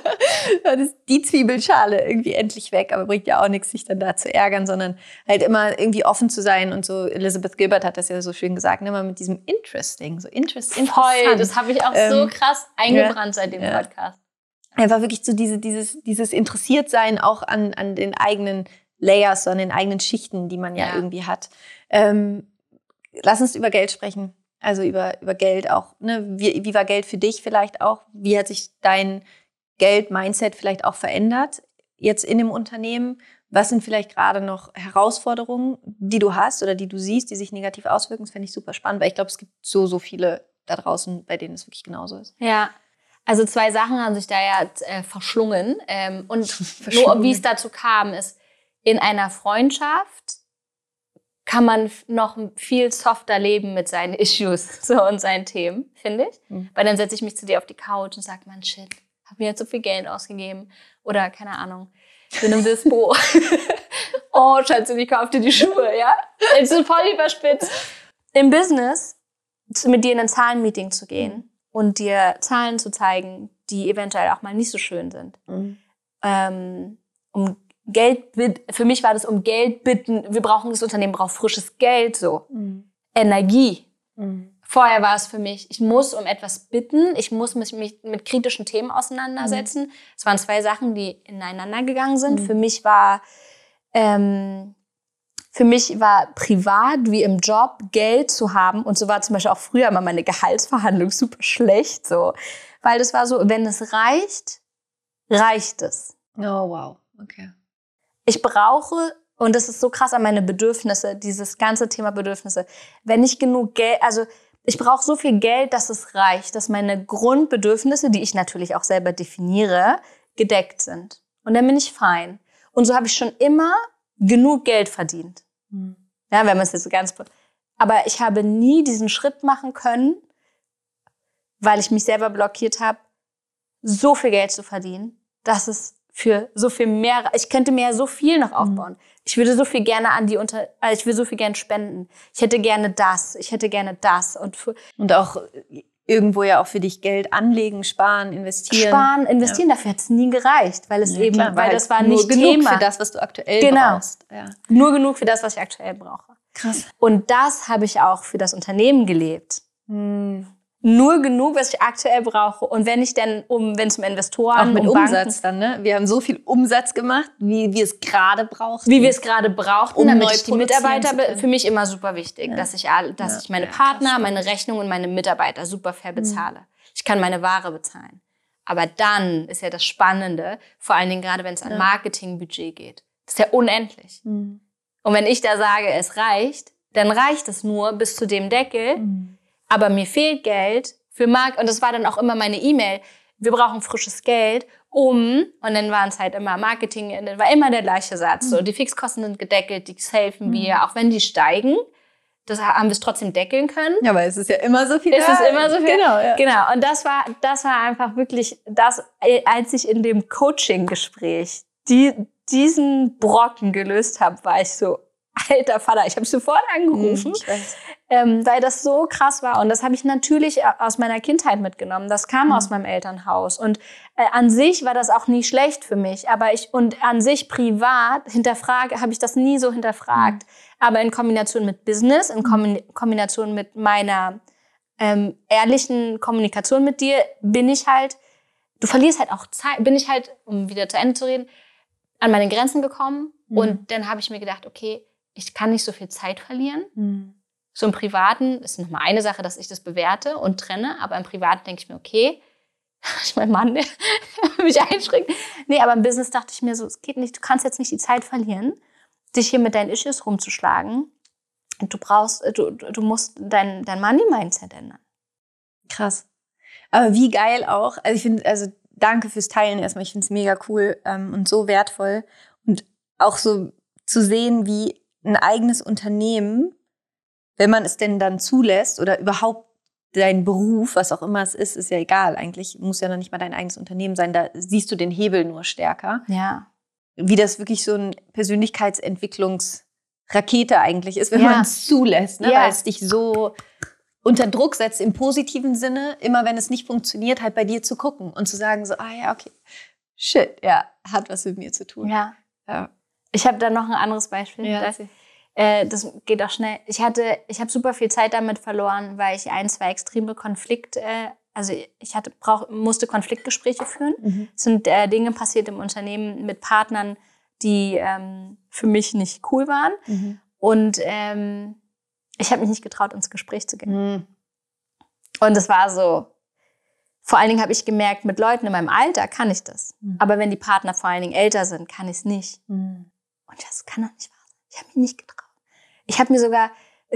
dann ist die Zwiebelschale irgendwie endlich weg, aber bringt ja auch nichts, sich dann da zu ärgern, sondern halt immer irgendwie offen zu sein und so, Elizabeth Gilbert hat das ja so schön gesagt, immer mit diesem Interesting, so Interest, Voll, interessant. das habe ich auch Ähm, so krass eingebrannt seit dem ja. Podcast. einfach wirklich so diese, dieses, dieses Interessiertsein auch an, an den eigenen Layers, an den eigenen Schichten, die man ja, Ja. irgendwie hat. Ähm, lass uns über Geld sprechen. Also über, über Geld auch. Ne? Wie, wie war Geld für dich vielleicht auch? Wie hat sich dein Geld-Mindset vielleicht auch verändert jetzt in dem Unternehmen? Was sind vielleicht gerade noch Herausforderungen, die du hast oder die du siehst, die sich negativ auswirken? Das fände ich super spannend, weil ich glaube, es gibt so, so viele da draußen, bei denen es wirklich genauso ist. Ja. Also zwei Sachen haben sich da ja äh, verschlungen. Ähm, und nur Verschlungen. wie es dazu kam, ist, in einer Freundschaft kann man noch viel softer leben mit seinen Issues so, und seinen Themen, finde ich. Mhm. Weil dann setze ich mich zu dir auf die Couch und sage, man, shit, hab mir jetzt so viel Geld ausgegeben. Oder, keine Ahnung, bin im Dispo. oh, Schatzi, ich kauf dir die Schuhe, ja? Jetzt ist voll überspitzt. Im Business mit dir in ein Zahlenmeeting zu gehen und dir Zahlen zu zeigen, die eventuell auch mal nicht so schön sind. Ähm, um Geld, für mich war das um Geld bitten. Wir brauchen, das Unternehmen braucht frisches Geld, so. Energie. Vorher war es für mich, ich muss um etwas bitten, ich muss mich, mich mit kritischen Themen auseinandersetzen. Es waren zwei Sachen, die ineinander gegangen sind. Mhm. Für mich war, ähm, für mich war privat wie im Job Geld zu haben und so war zum Beispiel auch früher immer meine Gehaltsverhandlung super schlecht, so, weil das war so, wenn es reicht, reicht es. Oh, wow. Okay. Ich brauche, und das ist so krass an meine Bedürfnisse, dieses ganze Thema Bedürfnisse. Wenn ich genug Geld, also ich brauche so viel Geld, dass es reicht, dass meine Grundbedürfnisse, die ich natürlich auch selber definiere, gedeckt sind. Und dann bin ich fein. Und so habe ich schon immer genug Geld verdient. Ja, wenn man es jetzt so ganz. Aber ich habe nie diesen Schritt machen können, weil ich mich selber blockiert habe, so viel Geld zu verdienen, dass es für so viel mehr, ich könnte mir ja so viel noch aufbauen. Ich würde so viel gerne an die unter, also ich will so viel gerne spenden. Ich hätte gerne das, ich hätte gerne das und Und auch irgendwo ja auch für dich Geld anlegen, sparen, investieren. sparen, investieren. Dafür hat es nie gereicht, weil es Ja, eben, klar, weil halt das war nur nicht genug Thema. für das, was du aktuell Genau. brauchst. Ja. Nur genug für das, was ich aktuell brauche. Krass. Und das habe ich auch für das Unternehmen gelebt. Hm. Nur genug, was ich aktuell brauche. Und wenn ich denn um, wenn es um Investoren, Auch mit um Banken, Umsatz dann, ne? Wir haben so viel Umsatz gemacht, wie wir es gerade brauchen. wie wir es gerade brauchten, Um damit ich die Mitarbeiter, für mich immer super wichtig, dass ich, dass Ja. ich meine Ja, Partner, krass. meine Rechnungen und meine Mitarbeiter super fair bezahle. Ich kann meine Ware bezahlen. Aber dann ist ja das Spannende, vor allen Dingen gerade wenn es an Ja. Marketingbudget geht. Das ist ja unendlich. Mhm. Und wenn ich da sage, es reicht, dann reicht es nur bis zu dem Deckel. Mhm. Aber mir fehlt Geld für Mark und das war dann auch immer meine E-Mail. Wir brauchen frisches Geld, um und dann waren es halt immer Marketing, dann war immer der gleiche Satz. So, die Fixkosten sind gedeckelt, die safen wir, auch wenn die steigen. Das haben wir es trotzdem deckeln können. Ja, weil es ist ja immer so viel. Es ist da. immer so viel. Genau, ja. Genau. Und das war, das war einfach wirklich das, äh, als ich in dem Coaching-Gespräch die, diesen Brocken gelöst habe, war ich so, alter Vater, ich habe sofort angerufen, Mhm, weiß. Ähm, weil das so krass war. Und das habe ich natürlich aus meiner Kindheit mitgenommen. Das kam Mhm. aus meinem Elternhaus. Und äh, an sich war das auch nie schlecht für mich. Aber ich, und an sich privat hinterfrage, habe ich das nie so hinterfragt. Aber in Kombination mit Business, in Kombi- Kombination mit meiner ähm, ehrlichen Kommunikation mit dir, bin ich halt, du verlierst halt auch Zeit, bin ich halt, um wieder zu Ende zu reden, an meine Grenzen gekommen. Mhm. Und dann habe ich mir gedacht, okay, ich kann nicht so viel Zeit verlieren. Mhm. So im Privaten ist nochmal eine Sache, dass ich das bewerte und trenne, aber im Privaten denke ich mir, okay, ich mein Mann, der mich einschränkt. Nee, aber im Business dachte ich mir so, es geht nicht, du kannst jetzt nicht die Zeit verlieren, dich hier mit deinen Issues rumzuschlagen. Du brauchst, du, du musst dein, dein Money-Mindset ändern. Krass. Aber wie geil auch. Also ich finde, also danke fürs Teilen erstmal. Ich finde es mega cool ähm, und so wertvoll. Und auch so zu sehen, wie ein eigenes Unternehmen, wenn man es denn dann zulässt oder überhaupt dein Beruf, was auch immer es ist, ist ja egal eigentlich, muss ja noch nicht mal dein eigenes Unternehmen sein, da siehst du den Hebel nur stärker. Ja. Wie das wirklich so ein Persönlichkeitsentwicklungsrakete eigentlich ist, wenn Ja. man es zulässt, ne? Ja. weil es dich so unter Druck setzt im positiven Sinne, immer wenn es nicht funktioniert, halt bei dir zu gucken und zu sagen so, ah ja, okay, shit, ja, hat was mit mir zu tun. Ja. Ja. Ich habe da noch ein anderes Beispiel. Ja. Das, äh, das geht auch schnell. Ich hatte, ich habe super viel Zeit damit verloren, weil ich ein, zwei extreme Konflikt, äh, also ich hatte, brauch, musste Konfliktgespräche führen. Mhm. Es sind äh, Dinge passiert im Unternehmen mit Partnern, die ähm, für mich nicht cool waren. Mhm. Und ähm, ich habe mich nicht getraut, ins Gespräch zu gehen. Mhm. Und es war so, vor allen Dingen habe ich gemerkt, mit Leuten in meinem Alter kann ich das. Mhm. Aber wenn die Partner vor allen Dingen älter sind, kann ich es nicht. Mhm. Und das kann doch nicht wahr sein. Ich habe mich nicht getraut. Ich habe mir sogar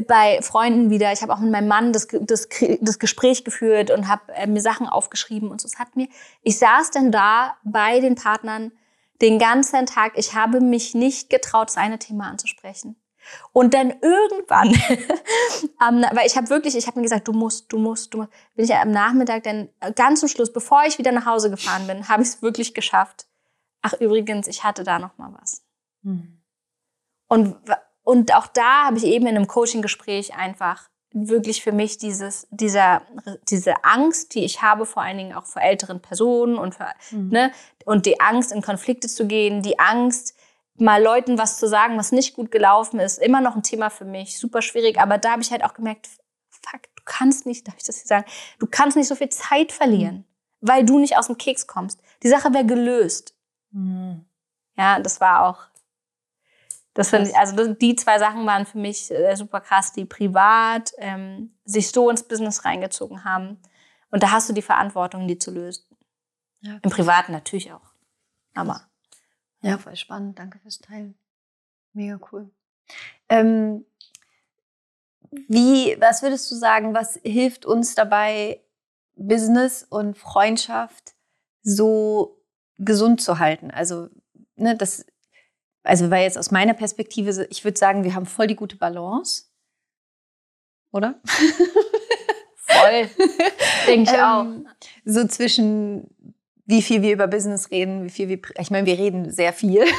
bei Freunden wieder, ich habe auch mit meinem Mann das, das, das Gespräch geführt und habe äh, mir Sachen aufgeschrieben und so. Es hat mir, ich saß dann da bei den Partnern den ganzen Tag. Ich habe mich nicht getraut, das eine Thema anzusprechen. Und dann irgendwann, am, weil ich habe wirklich, ich habe mir gesagt, du musst, du musst, du musst, bin ich am Nachmittag dann äh, ganz zum Schluss, bevor ich wieder nach Hause gefahren bin, habe ich es wirklich geschafft. Ach übrigens, ich hatte da noch mal was. Mhm. Und, und auch da habe ich eben in einem Coaching-Gespräch einfach wirklich für mich dieses, dieser, diese Angst, die ich habe, vor allen Dingen auch vor älteren Personen und, für, Mhm. ne, und die Angst, in Konflikte zu gehen, die Angst, mal Leuten was zu sagen, was nicht gut gelaufen ist, immer noch ein Thema für mich, super schwierig. Aber da habe ich halt auch gemerkt, fuck, du kannst nicht, darf ich das hier sagen, du kannst nicht so viel Zeit verlieren, weil du nicht aus dem Keks kommst. Die Sache wäre gelöst. Mhm. Ja, das war auch. Das finde ich, also die zwei Sachen waren für mich äh, super krass, die privat ähm, sich so ins Business reingezogen haben. Und da hast du die Verantwortung, die zu lösen. Ja. Im Privaten natürlich auch. Aber Ja, voll spannend. Danke fürs Teilen. Mega cool. Ähm, wie, was würdest du sagen, was hilft uns dabei, Business und Freundschaft so gesund zu halten? Also, ne, das, also, weil jetzt aus meiner Perspektive, ich würde sagen, wir haben voll die gute Balance. Oder? voll. Denke ich auch. Ähm, So zwischen wie viel wir über Business reden, wie viel wir, ich meine, wir reden sehr viel.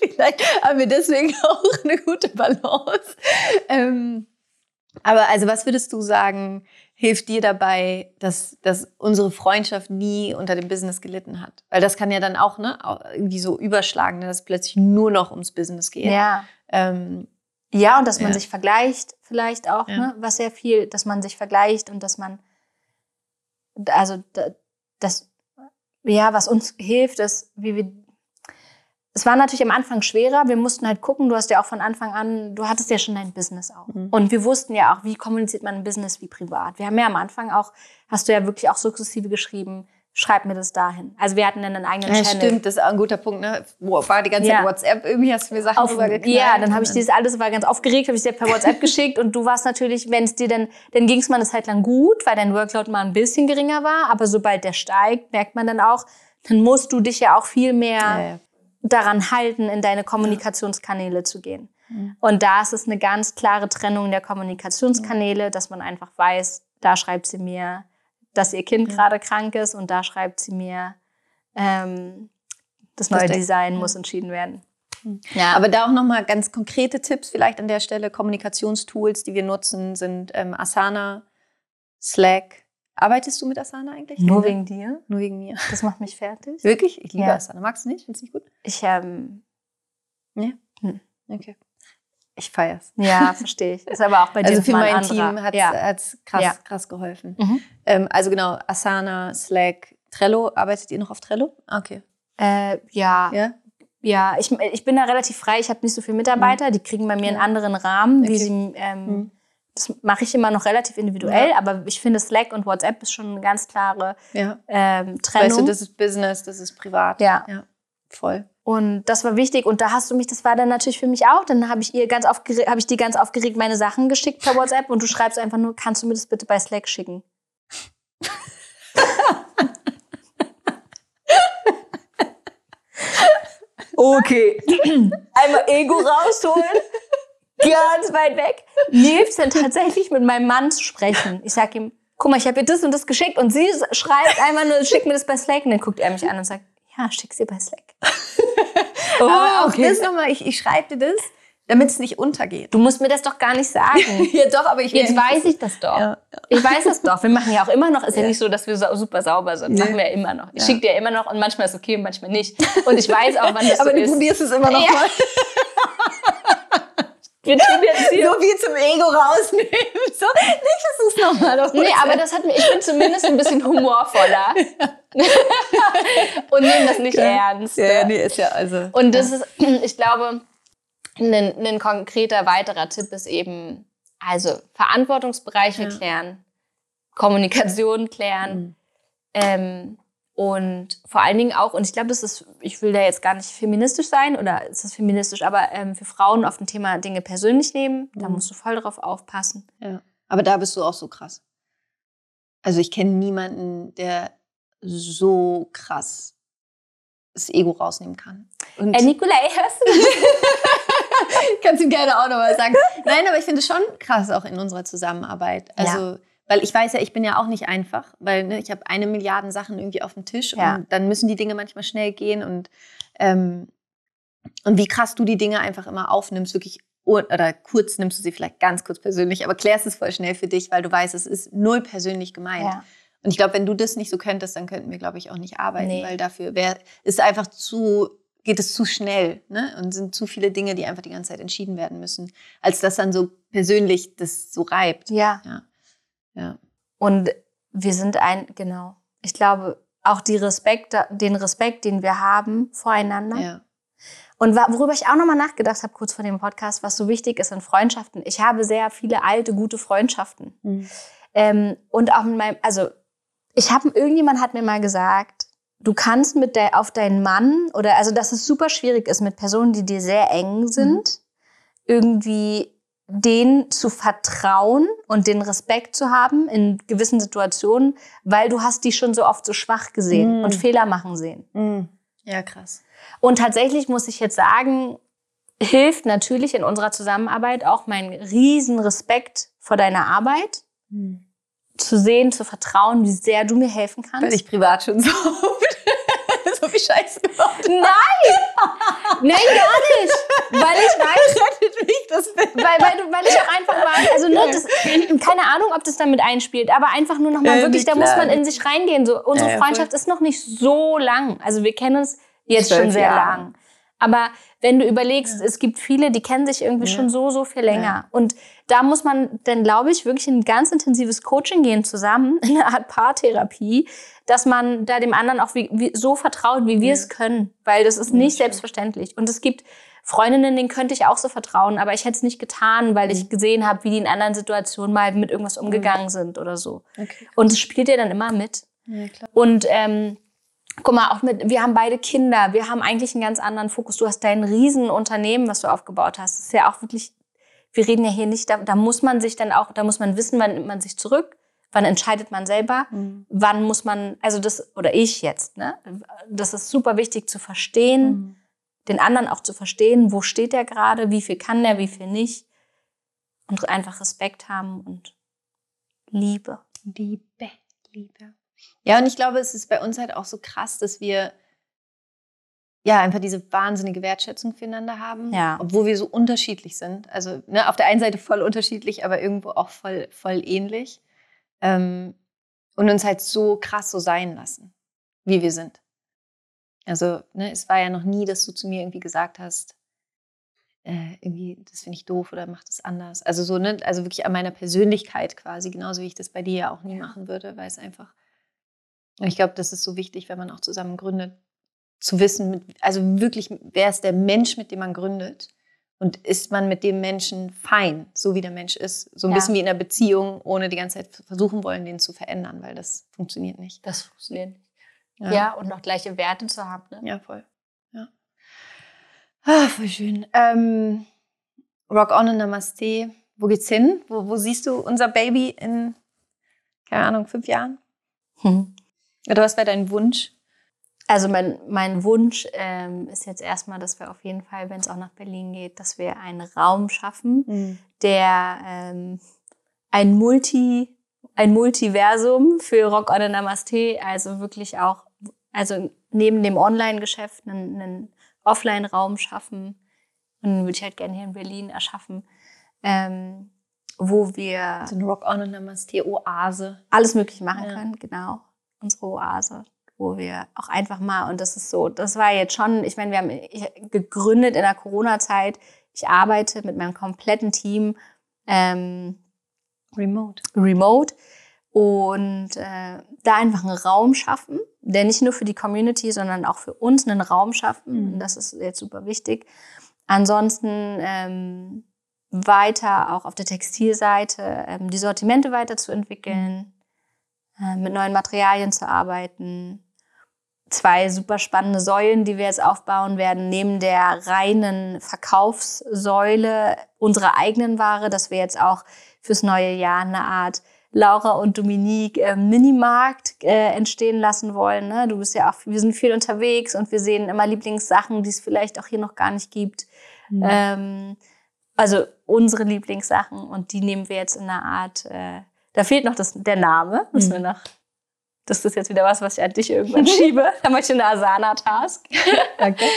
Vielleicht haben wir deswegen auch eine gute Balance. Ähm, aber also, was würdest du sagen, hilft dir dabei, dass, dass unsere Freundschaft nie unter dem Business gelitten hat? Weil das kann ja dann auch ne, irgendwie so überschlagen, ne, dass es plötzlich nur noch ums Business geht. Ja. Ähm, Ja, und dass man Ja. sich vergleicht, vielleicht auch, Ja. ne? was sehr viel, dass man sich vergleicht und dass man, also da- das, ja, was uns hilft, ist, wie wir, es war natürlich am Anfang schwerer. Wir mussten halt gucken, du hast ja auch von Anfang an, du hattest ja schon dein Business auch. Mhm. Und wir wussten ja auch, wie kommuniziert man ein Business wie privat. Wir haben ja am Anfang auch, hast du ja wirklich auch sukzessive geschrieben, schreib mir das dahin. Also wir hatten dann einen eigenen ja, Channel. Stimmt, das ist auch ein guter Punkt. Ne? Wo war die ganze Zeit WhatsApp? Irgendwie hast du mir Sachen Auf, Ja, dann habe ich dieses alles, war ganz aufgeregt, habe ich dir per WhatsApp geschickt und du warst natürlich, wenn es dir dann, dann ging es mal eine Zeit lang gut, weil dein Workload mal ein bisschen geringer war, aber sobald der steigt, merkt man dann auch, dann musst du dich ja auch viel mehr ja, ja. Daran halten, in deine Kommunikationskanäle zu gehen. Mhm. Und da ist es eine ganz klare Trennung der Kommunikationskanäle, dass man einfach weiß, da schreibt sie mir, dass ihr Kind ja. gerade krank ist und da schreibt sie mir, ähm, das neue das Design muss entschieden werden. Hm. Ja. Aber da auch nochmal ganz konkrete Tipps vielleicht an der Stelle. Kommunikationstools, die wir nutzen, sind ähm, Asana, Slack. Arbeitest du mit Asana eigentlich? Nur wegen dir? Nur wegen mir. Das macht mich fertig. Wirklich? Ich liebe ja. Asana. Magst du nicht? Findest du nicht gut? Ich, ähm... Nee? Hm. Okay. Ich feier's. Ja, verstehe ich. Ist aber auch bei dir Also für mein anderer. Team hat es ja. krass, ja. krass geholfen. Mhm. Ähm, also genau, Asana, Slack, Trello. Arbeitet ihr noch auf Trello? Okay. Äh, ja. Ja? Ja, ich, ich bin da relativ frei. Ich habe nicht so viele Mitarbeiter. Mhm. Die kriegen bei mir einen anderen Rahmen, okay. wie sie ähm, mhm. Das mache ich immer noch relativ individuell, ja. aber ich finde Slack und WhatsApp ist schon eine ganz klare ja. ähm, Trennung. Weißt du, das ist Business, das ist privat. Ja. ja. Voll. Und das war wichtig. Und da hast du mich, das war dann natürlich für mich auch. Dann habe ich ihr ganz aufgeregt, habe ich dir ganz aufgeregt meine Sachen geschickt per WhatsApp und du schreibst einfach nur, kannst du mir das bitte bei Slack schicken? okay. Einmal Ego rausholen. Ganz weit weg. Nils dann tatsächlich mit meinem Mann zu sprechen. Ich sag ihm, guck mal, ich habe ihr das und das geschickt und sie schreibt einfach nur, schick mir das bei Slack. Und dann guckt er mich an und sagt, ja, schick sie bei Slack. oh, Aber auch okay. das nochmal, ich, ich schreibe dir das, damit es nicht untergeht. Du musst mir das doch gar nicht sagen. ja, doch, aber ich Jetzt weiß ich das doch. Ja, ja. Ich weiß das doch. Wir machen ja auch immer noch, ist ja, ja nicht so, dass wir so super sauber sind. Nee. Machen wir ja immer noch. Ich schicke dir immer noch und manchmal ist es okay und manchmal nicht. Und ich weiß auch, wann das aber so ist. Aber du probierst es immer noch mal. Wir tun jetzt hier. So viel zum Ego rausnehmen. So, nicht, dass du es nochmal Nee, aber das hat mir, ich bin zumindest ein bisschen humorvoller. und nehme das nicht ja. ernst. Ja, nee, ist ja also. Und das ist, ich glaube, ein, ein konkreter weiterer Tipp ist eben, also Verantwortungsbereiche ja. klären, Kommunikation klären, mhm. ähm, und vor allen Dingen auch, und ich glaube, das ist, ich will da jetzt gar nicht feministisch sein oder ist das feministisch, aber ähm, für Frauen auf dem Thema Dinge persönlich nehmen, mhm. da musst du voll drauf aufpassen. Ja. Aber da bist du auch so krass. Also ich kenne niemanden, der so krass das Ego rausnehmen kann. Und äh, Nikolai, hörst du Kannst du gerne auch nochmal sagen. Nein, aber ich finde es schon krass auch in unserer Zusammenarbeit. Also ja. Weil ich weiß ja, ich bin ja auch nicht einfach, weil ne, ich habe eine Milliarde Sachen irgendwie auf dem Tisch ja. und dann müssen die Dinge manchmal schnell gehen und, ähm, und wie krass du die Dinge einfach immer aufnimmst, wirklich oder kurz nimmst du sie vielleicht ganz kurz persönlich, aber klärst es voll schnell für dich, weil du weißt, es ist null persönlich gemeint. Ja. Und ich glaube, wenn du das nicht so könntest, dann könnten wir, glaube ich, auch nicht arbeiten, nee. weil dafür wär, ist einfach zu, geht es zu schnell ne? und sind zu viele Dinge, die einfach die ganze Zeit entschieden werden müssen, als dass dann so persönlich das so reibt. Ja. ja. Ja. Und wir sind ein, genau. Ich glaube, auch die Respekt, den Respekt, den wir haben voreinander. Ja. Und worüber ich auch nochmal nachgedacht habe, kurz vor dem Podcast, was so wichtig ist in Freundschaften. Ich habe sehr viele alte, gute Freundschaften. Mhm. Ähm, und auch mit meinem, also ich habe, irgendjemand hat mir mal gesagt, du kannst mit der, auf deinen Mann oder, also dass es super schwierig ist mit Personen, die dir sehr eng sind, mhm. irgendwie denen zu vertrauen und den Respekt zu haben in gewissen Situationen, weil du hast die schon so oft so schwach gesehen mm. und Fehler machen sehen. Mm. Ja, krass. Und tatsächlich muss ich jetzt sagen, hilft natürlich in unserer Zusammenarbeit auch mein riesen Respekt vor deiner Arbeit. Mm. Zu sehen, zu vertrauen, wie sehr du mir helfen kannst. Weil ich privat schon so Scheiße gemacht Nein! Nein, gar nicht. Weil ich weiß. Rettet mich das Bild. Weil, weil, weil ich auch einfach mal, also nur das, keine Ahnung, ob das damit einspielt, aber einfach nur nochmal äh, wirklich, da muss man in sich reingehen. So, unsere äh, Freundschaft ist noch nicht so lang. Also wir kennen uns jetzt schon sehr Jahre. lang. Aber wenn du überlegst, ja. es gibt viele, die kennen sich irgendwie ja. schon so, so viel länger. Ja. Und da muss man dann, glaube ich, wirklich in ein ganz intensives Coaching gehen zusammen, in eine Art Paartherapie, dass man da dem anderen auch wie, wie, so vertraut, wie wir es können. Weil das ist nicht selbstverständlich. Und es gibt Freundinnen, denen könnte ich auch so vertrauen, aber ich hätte es nicht getan, weil ich mhm. gesehen habe, wie die in anderen Situationen mal mit irgendwas mhm. umgegangen sind oder so. Okay. Und es spielt ja dann immer mit. Ja, klar. Und ähm, guck mal, auch mit, wir haben beide Kinder, wir haben eigentlich einen ganz anderen Fokus. Du hast dein Riesenunternehmen, was du aufgebaut hast. Das ist ja auch wirklich, wir reden ja hier nicht, da, da muss man sich dann auch, da muss man wissen, wann nimmt man sich zurück, wann entscheidet man selber, mhm. wann muss man, also das, oder ich jetzt, ne? Das ist super wichtig zu verstehen, mhm. den anderen auch zu verstehen, wo steht er gerade, wie viel kann der, wie viel nicht. Und einfach Respekt haben und Liebe. Liebe, Liebe. Ja, und ich glaube, es ist bei uns halt auch so krass, dass wir ja einfach diese wahnsinnige Wertschätzung füreinander haben, ja. obwohl wir so unterschiedlich sind. Also ne, auf der einen Seite voll unterschiedlich, aber irgendwo auch voll, voll ähnlich. Ähm, und uns halt so krass so sein lassen, wie wir sind. Also ne, es war ja noch nie, dass du zu mir irgendwie gesagt hast, äh, irgendwie, das finde ich doof oder mach das anders. Also so, ne, also wirklich an meiner Persönlichkeit quasi, genauso wie ich das bei dir ja auch nie machen würde, weil es einfach ich glaube, das ist so wichtig, wenn man auch zusammen gründet, zu wissen, also wirklich, wer ist der Mensch, mit dem man gründet? Und ist man mit dem Menschen fein, so wie der Mensch ist? So ein ja. bisschen wie in einer Beziehung, ohne die ganze Zeit versuchen wollen, den zu verändern, weil das funktioniert nicht. Das funktioniert nicht. Ja, ja und noch gleiche Werte zu haben. Ne? Ja, voll. Ja. Ah, voll schön. Ähm, Rock on und Namaste. Wo geht's hin? Wo, wo siehst du unser Baby in, keine Ahnung, fünf Jahren? Hm. Oder was wäre dein Wunsch? Also mein, mein Wunsch ähm, ist jetzt erstmal, dass wir auf jeden Fall, wenn es auch nach Berlin geht, dass wir einen Raum schaffen, mhm. der ähm, ein Multi, ein Multiversum für Rock oder Namaste, also wirklich auch, also neben dem Online-Geschäft einen, einen Offline-Raum schaffen. Und den würde ich halt gerne hier in Berlin erschaffen. Ähm, wo wir so eine Rock On und Namaste Oase alles möglich machen ja. können, genau unsere Oase, wo wir auch einfach mal, und das ist so, das war jetzt schon, ich meine, wir haben gegründet in der Corona-Zeit. Ich arbeite mit meinem kompletten Team ähm, remote. Remote. Und äh, da einfach einen Raum schaffen, der nicht nur für die Community, sondern auch für uns einen Raum schaffen. Mhm. Das ist jetzt super wichtig. Ansonsten ähm, weiter auch auf der Textilseite ähm, die Sortimente weiterzuentwickeln, äh, mit neuen Materialien zu arbeiten. Zwei super spannende Säulen, die wir jetzt aufbauen werden, neben der reinen Verkaufssäule unserer eigenen Ware, dass wir jetzt auch fürs neue Jahr eine Art Laura und Dominique äh, Minimarkt äh, entstehen lassen wollen. Ne? Du bist ja auch, wir sind viel unterwegs und wir sehen immer Lieblingssachen, die es vielleicht auch hier noch gar nicht gibt. Mhm. Ähm, also unsere Lieblingssachen und die nehmen wir jetzt in einer Art äh, da fehlt noch das, der Name. Müssen wir mhm. noch. Das ist jetzt wieder was, was ich an dich irgendwann schiebe. Da mache ich eine Asana-Task. Okay.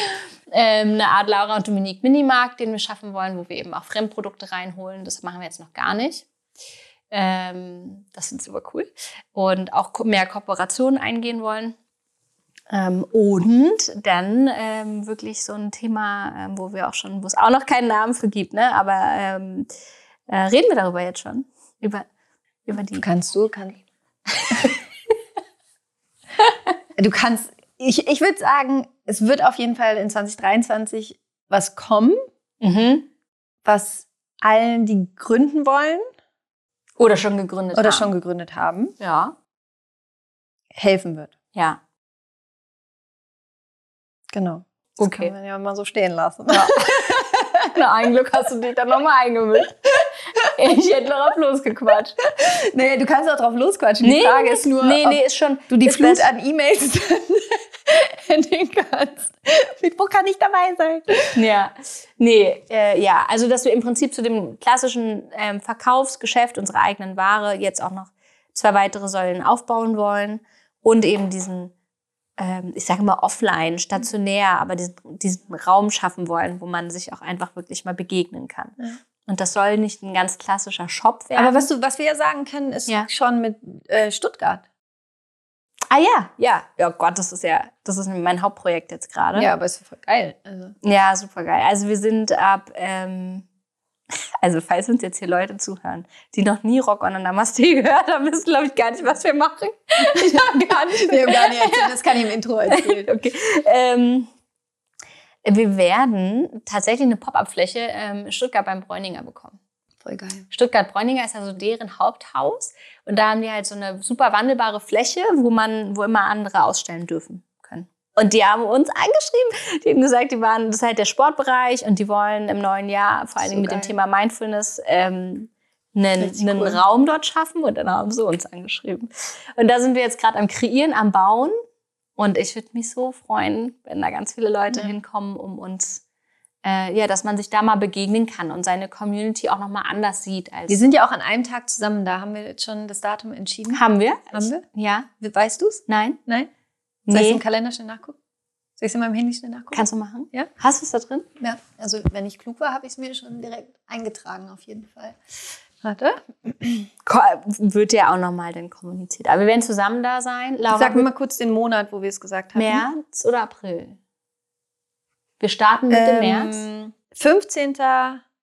ähm, eine Art Laura und Dominique Minimarkt, den wir schaffen wollen, wo wir eben auch Fremdprodukte reinholen. Das machen wir jetzt noch gar nicht. Ähm, das ist super cool. Und auch mehr Kooperationen eingehen wollen. Ähm, und dann ähm, wirklich so ein Thema, ähm, wo wir auch schon, wo es auch noch keinen Namen für gibt, ne? aber ähm, äh, reden wir darüber jetzt schon. Über über die. Kannst du, kannst. du kannst, ich, ich würde sagen, es wird auf jeden Fall in 2023 was kommen, mhm. was allen, die gründen wollen. Oder schon gegründet oder haben. schon gegründet haben. Ja. Helfen wird. Ja. Genau. Das okay. kann man ja mal so stehen lassen. Ja. Na, ein Glück hast du dich dann nochmal eingemischt. Ich hätte darauf losgequatscht. Nee, du kannst auch drauf losquatschen. Die nee, Frage ist nur, nee, nee, ist schon, du die Flut an E-Mails nehmen kannst. Wo kann ich dabei sein? Ja, nee, äh, ja, also dass wir im Prinzip zu dem klassischen ähm, Verkaufsgeschäft unserer eigenen Ware jetzt auch noch zwei weitere Säulen aufbauen wollen und eben diesen ähm, ich sage mal offline, stationär, aber diesen, diesen Raum schaffen wollen, wo man sich auch einfach wirklich mal begegnen kann. Ja. Und das soll nicht ein ganz klassischer Shop werden. Aber was, du, was wir ja sagen können, ist ja. schon mit äh, Stuttgart. Ah ja, ja. Ja oh Gott, das ist ja, das ist mein Hauptprojekt jetzt gerade. Ja, aber ist voll geil. Also. Ja, super geil. Also wir sind ab, ähm, also falls uns jetzt hier Leute zuhören, die noch nie Rock on Namaste gehört haben, wissen glaube ich gar nicht, was wir machen. Ich habe gar nicht, wir haben gar nicht erzählt, das kann ich im Intro erzählen. okay. Ähm, wir werden tatsächlich eine Pop-up-Fläche ähm, Stuttgart beim Bräuninger bekommen. Voll geil. Stuttgart-Bräuninger ist also deren Haupthaus. Und da haben die halt so eine super wandelbare Fläche, wo man, wo immer andere ausstellen dürfen können. Und die haben uns angeschrieben. Die haben gesagt, die waren, das ist halt der Sportbereich und die wollen im neuen Jahr, vor allen Dingen so mit dem Thema Mindfulness, ähm, einen, einen cool. Raum dort schaffen. Und dann haben sie uns angeschrieben. Und da sind wir jetzt gerade am Kreieren, am Bauen. Und ich würde mich so freuen, wenn da ganz viele Leute ja. hinkommen, um uns äh, ja, dass man sich da mal begegnen kann und seine Community auch nochmal anders sieht. Als wir sind ja auch an einem Tag zusammen da. Haben wir jetzt schon das Datum entschieden? Haben wir? Haben wir? Ja. Weißt du es? Nein. Nein? Nee. Soll ich im Kalender schnell nachgucken? Soll ich es in meinem Handy schnell nachgucken? Kannst du machen? Ja. Hast du es da drin? Ja. Also wenn ich klug war, habe ich es mir schon direkt eingetragen auf jeden Fall. Warte. Wird ja auch nochmal dann kommuniziert. Aber wir werden zusammen da sein. Laura, Sag mir mal kurz den Monat, wo wir es gesagt haben. März oder April? Wir starten Mitte ähm, März. 15.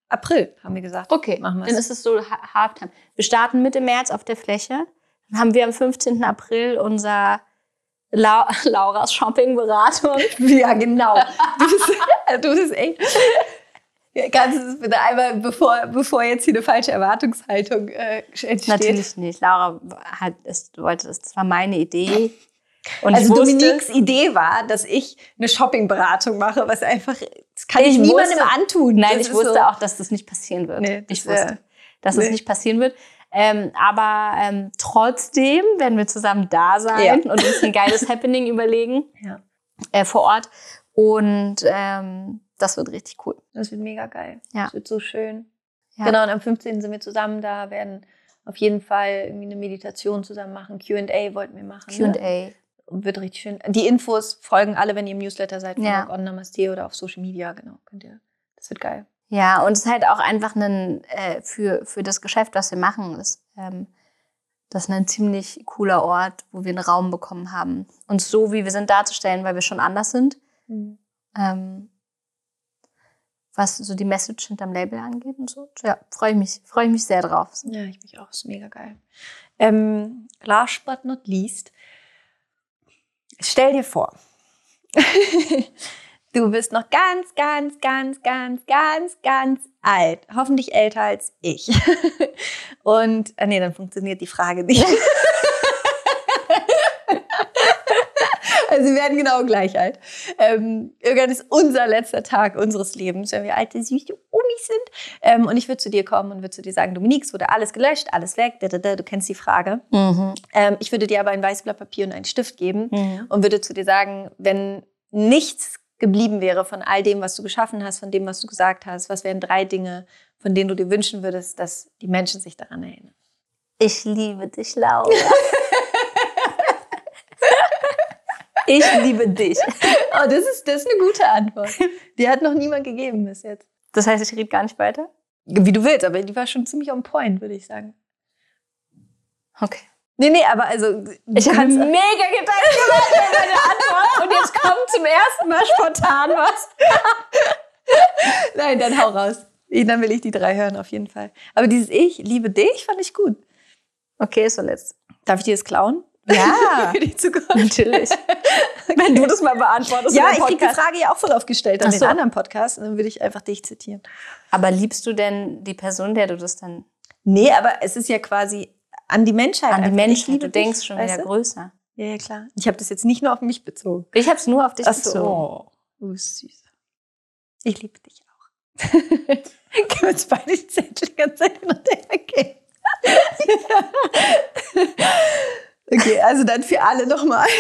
April, haben wir gesagt. Okay, machen wir Dann ist es so Halftime. Wir starten Mitte März auf der Fläche. Dann haben wir am 15. April unser La Lauras Shopping-Beratung. Ja, genau. Du bist, du bist echt. Kannst du das bitte einmal, bevor, bevor jetzt hier eine falsche Erwartungshaltung äh, entsteht? Natürlich nicht. Laura hat, es, wollte das, das war meine Idee. Und also Dominiques Idee war, dass ich eine Shoppingberatung mache, was einfach, das kann ich, ich niemandem wusste, antun. Nein, ich wusste so. auch, dass das nicht passieren wird. Nee, ich wusste, dass nee. das nicht passieren wird. Ähm, aber ähm, trotzdem werden wir zusammen da sein ja. und uns ein geiles Happening überlegen ja. äh, vor Ort. Und ähm, das wird richtig cool. Das wird mega geil. Ja. Das wird so schön. Ja. Genau, und am 15. sind wir zusammen da, werden auf jeden Fall irgendwie eine Meditation zusammen machen. QA wollten wir machen. QA. Ne? wird richtig schön. Die Infos folgen alle, wenn ihr im Newsletter seid, ja. on Namaste oder auf Social Media, genau. Könnt ihr. Das wird geil. Ja, und es ist halt auch einfach ein, äh, für, für das Geschäft, was wir machen, ist, ähm, das ist ein ziemlich cooler Ort, wo wir einen Raum bekommen haben, uns so, wie wir sind, darzustellen, weil wir schon anders sind. Mhm. Ähm, was so die Message hinterm Label angeht und so. Ja, freue ich mich, freue ich mich sehr drauf. Ja, ich mich auch. Ist mega geil. Ähm, last but not least, Stell dir vor, du bist noch ganz, ganz, ganz, ganz, ganz, ganz alt. Hoffentlich älter als ich. Und, ah nee, dann funktioniert die Frage nicht. Also wir werden genau gleich alt. Ähm, irgendwann ist unser letzter Tag unseres Lebens, wenn wir alte, süße Omis sind. Ähm, und ich würde zu dir kommen und würde zu dir sagen, Dominique, es wurde alles gelöscht, alles weg. Du kennst die Frage. Mhm. Ähm, ich würde dir aber ein weißes Blatt Papier und einen Stift geben mhm. und würde zu dir sagen, wenn nichts geblieben wäre von all dem, was du geschaffen hast, von dem, was du gesagt hast, was wären drei Dinge, von denen du dir wünschen würdest, dass die Menschen sich daran erinnern? Ich liebe dich, Laura. Ich liebe dich. Oh, das ist, das ist eine gute Antwort. Die hat noch niemand gegeben bis jetzt. Das heißt, ich rede gar nicht weiter? Wie du willst, aber die war schon ziemlich on point, würde ich sagen. Okay. Nee, nee, aber also. Ich habe mega Gedanken gemacht bei meiner Antwort und jetzt kommt zum ersten Mal spontan was. Nein, dann hau raus. Dann will ich die drei hören, auf jeden Fall. Aber dieses Ich liebe dich fand ich gut. Okay, so letzt. Darf ich dir das klauen? Ja, natürlich. Wenn du das mal beantwortest. Ja, ich kriege die Frage ja auch voll aufgestellt an so. den anderen Podcast. Und dann würde ich einfach dich zitieren. Aber liebst du denn die Person, der du das dann... Nee, aber es ist ja quasi an die Menschheit. An die Menschheit. Du denkst schon wieder größer. Ja, ja, klar. Ich habe das jetzt nicht nur auf mich bezogen. Ich habe es nur auf dich Ach bezogen. Oh, du bist süß. Ich liebe dich auch. Können wir uns beide die Zettel ganz hin und her gehen? Okay, also dann für alle nochmal.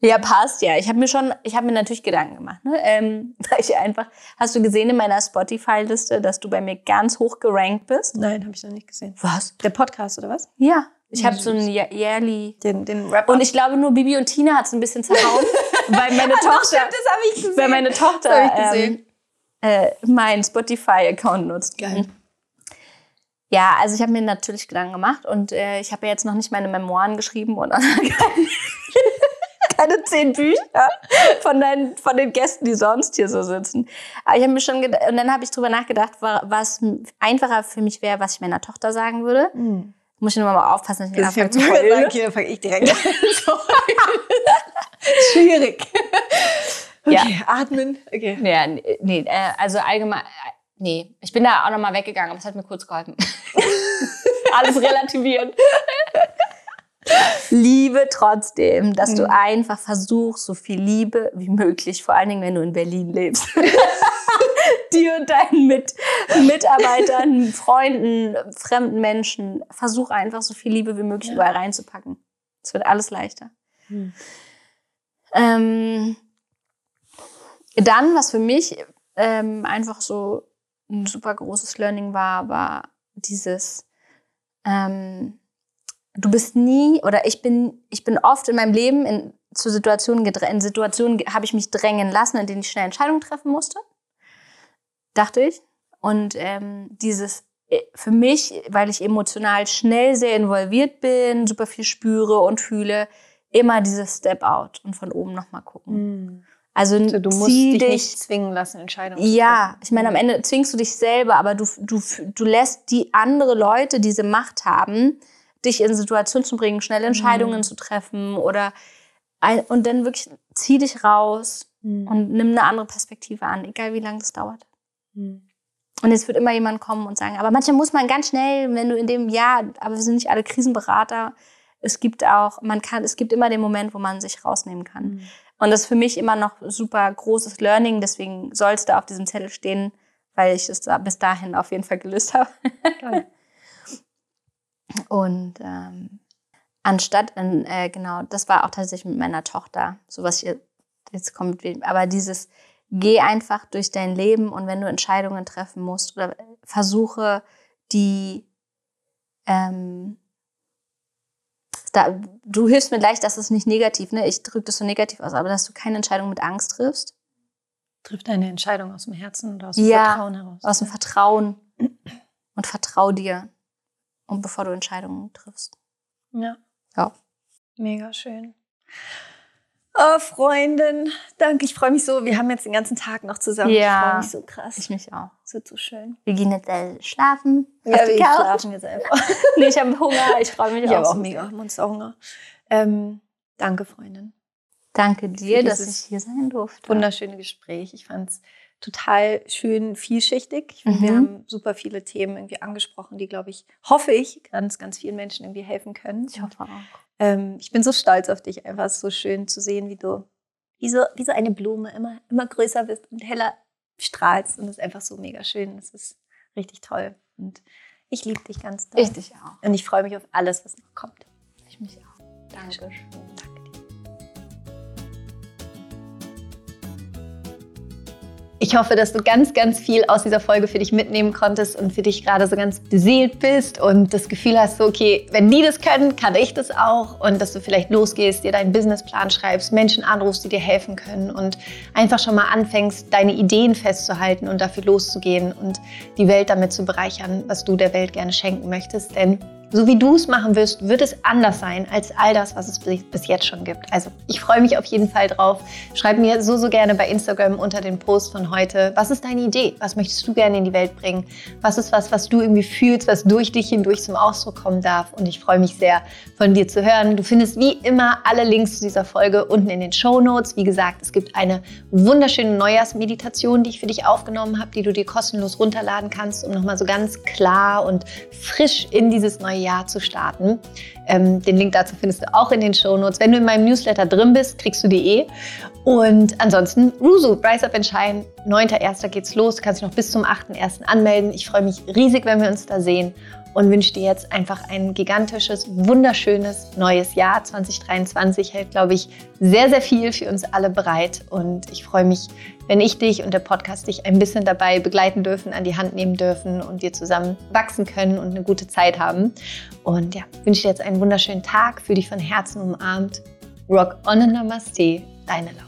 Ja, passt ja. Ich habe mir schon, ich habe mir natürlich Gedanken gemacht. Ne? Ähm, weil ich einfach, hast du gesehen in meiner Spotify-Liste, dass du bei mir ganz hoch gerankt bist? Nein, habe ich noch nicht gesehen. Was? Der Podcast oder was? Ja. Ich habe so einen yearly. Den, den Rapper. Und ich glaube, nur Bibi und Tina hat es ein bisschen zerhauen, weil meine Tochter. Stimmt, das habe ich gesehen. Weil meine Tochter ähm, äh, meinen Spotify-Account nutzt. Geil. Ja, also ich habe mir natürlich Gedanken gemacht und äh, ich habe ja jetzt noch nicht meine Memoiren geschrieben und keine, keine zehn Bücher von, deinen, von den Gästen, die sonst hier so sitzen. Aber ich habe mir schon und dann habe ich drüber nachgedacht, was einfacher für mich wäre, was ich meiner Tochter sagen würde. Mhm. Muss ich nur mal aufpassen, dass ich nicht anfange zu heulen. Okay, fange ich direkt an Schwierig. Okay, ja. atmen. Okay. Ja, nee, äh, also allgemein, nee. Ich bin da auch nochmal weggegangen, aber es hat mir kurz geholfen. Alles relativieren. Liebe trotzdem, dass mhm. du einfach versuchst, so viel Liebe wie möglich, vor allen Dingen, wenn du in Berlin lebst. Dir und deinen Mit Mitarbeitern, Freunden, fremden Menschen, versuch einfach so viel Liebe wie möglich ja. überall reinzupacken. Es wird alles leichter. Mhm. Ähm, dann, was für mich ähm, einfach so ein super großes Learning war, war dieses, ähm, du bist nie oder ich bin, ich bin oft in meinem Leben in, zu Situationen in Situationen habe ich mich drängen lassen, in denen ich schnell Entscheidungen treffen musste, dachte ich. Und ähm, dieses äh, für mich, weil ich emotional schnell sehr involviert bin, super viel spüre und fühle, immer dieses Step out und von oben nochmal gucken. Mhm. Also, du musst dich, dich, nicht zwingen lassen, Entscheidungen zu treffen. Ja, ich meine, am Ende zwingst du dich selber, aber du, du, du lässt die andere Leute diese Macht haben, dich in Situationen zu bringen, schnelle mhm. Entscheidungen mhm. zu treffen oder und dann wirklich zieh dich raus mhm. und nimm eine andere Perspektive an, egal wie lange das dauert. Mhm. Und es wird immer jemand kommen und sagen, aber manchmal muss man ganz schnell, wenn du in dem Jahr, aber wir sind nicht alle Krisenberater, es gibt auch, man kann, es gibt immer den Moment, wo man sich rausnehmen kann. Mhm. Und das ist für mich immer noch super großes Learning, deswegen soll es da auf diesem Zettel stehen, weil ich es da bis dahin auf jeden Fall gelöst habe. Und ähm, anstatt, äh, genau, das war auch tatsächlich mit meiner Tochter, so was hier jetzt kommt, aber dieses, geh einfach durch dein Leben und wenn du Entscheidungen treffen musst oder versuche die ähm, da, du hilfst mir gleich, dass es nicht negativ, ne? Ich drücke das so negativ aus, aber dass du keine Entscheidung mit Angst triffst. Triff deine Entscheidung aus dem Herzen oder aus dem ja, Vertrauen heraus. Aus dem Vertrauen. Und vertrau dir. Und bevor du Entscheidungen triffst. Ja. Ja. Mega schön. Oh, Freundin, danke. Ich freue mich so. Wir haben jetzt den ganzen Tag noch zusammen. Ja, ich freue mich so krass. Ich mich auch. Es wird so schön. Wir gehen jetzt äh, schlafen. Ja, wir schlafen jetzt einfach. nee, ich habe Hunger. Ich freue mich ich auch. Ich habe auch mega Monsterhunger. Ähm, danke, Freundin. Danke dir, dass ich hier sein durfte. Wunderschöne Gespräch. Ich fand es total schön vielschichtig. Ich finde, mhm. wir haben super viele Themen irgendwie angesprochen, die, glaube ich, hoffe ich, ganz, ganz vielen Menschen irgendwie helfen können. Ich hoffe auch. Ähm, ich bin so stolz auf dich, einfach so schön zu sehen, wie du wie so, wie so eine Blume immer, immer größer bist und heller strahlst. Und das ist einfach so mega schön. Das ist richtig toll. Und ich liebe dich ganz doll. Ich dich auch. Und ich freue mich auf alles, was noch kommt. Ich mich auch. Dankeschön. Danke. Ich hoffe, dass du ganz, ganz viel aus dieser Folge für dich mitnehmen konntest und für dich gerade so ganz beseelt bist und das Gefühl hast, so, okay, wenn die das können, kann ich das auch. Und dass du vielleicht losgehst, dir deinen Businessplan schreibst, Menschen anrufst, die dir helfen können und einfach schon mal anfängst, deine Ideen festzuhalten und dafür loszugehen und die Welt damit zu bereichern, was du der Welt gerne schenken möchtest. Denn so wie du es machen wirst, wird es anders sein als all das, was es bis jetzt schon gibt. Also ich freue mich auf jeden Fall drauf. Schreib mir so, so gerne bei Instagram unter den Post von heute, was ist deine Idee? Was möchtest du gerne in die Welt bringen? Was ist was, was du irgendwie fühlst, was durch dich hindurch zum Ausdruck kommen darf? Und ich freue mich sehr, von dir zu hören. Du findest wie immer alle Links zu dieser Folge unten in den Show Notes. Wie gesagt, es gibt eine wunderschöne Neujahrsmeditation, die ich für dich aufgenommen habe, die du dir kostenlos runterladen kannst, um nochmal so ganz klar und frisch in dieses neue Jahr zu starten. Ähm, den Link dazu findest du auch in den Show Notes. Wenn du in meinem Newsletter drin bist, kriegst du die eh. Und ansonsten, Rusu, Rise Up and Shine, 9.1. geht's los. Du kannst dich noch bis zum 8.1. anmelden. Ich freue mich riesig, wenn wir uns da sehen und wünsche dir jetzt einfach ein gigantisches, wunderschönes neues Jahr. 2023 hält, glaube ich, sehr, sehr viel für uns alle bereit. Und ich freue mich, wenn ich dich und der Podcast dich ein bisschen dabei begleiten dürfen, an die Hand nehmen dürfen und wir zusammen wachsen können und eine gute Zeit haben. Und ja, wünsche dir jetzt einen wunderschönen Tag, für dich von Herzen umarmt. Rock on and Namaste, deine Laura.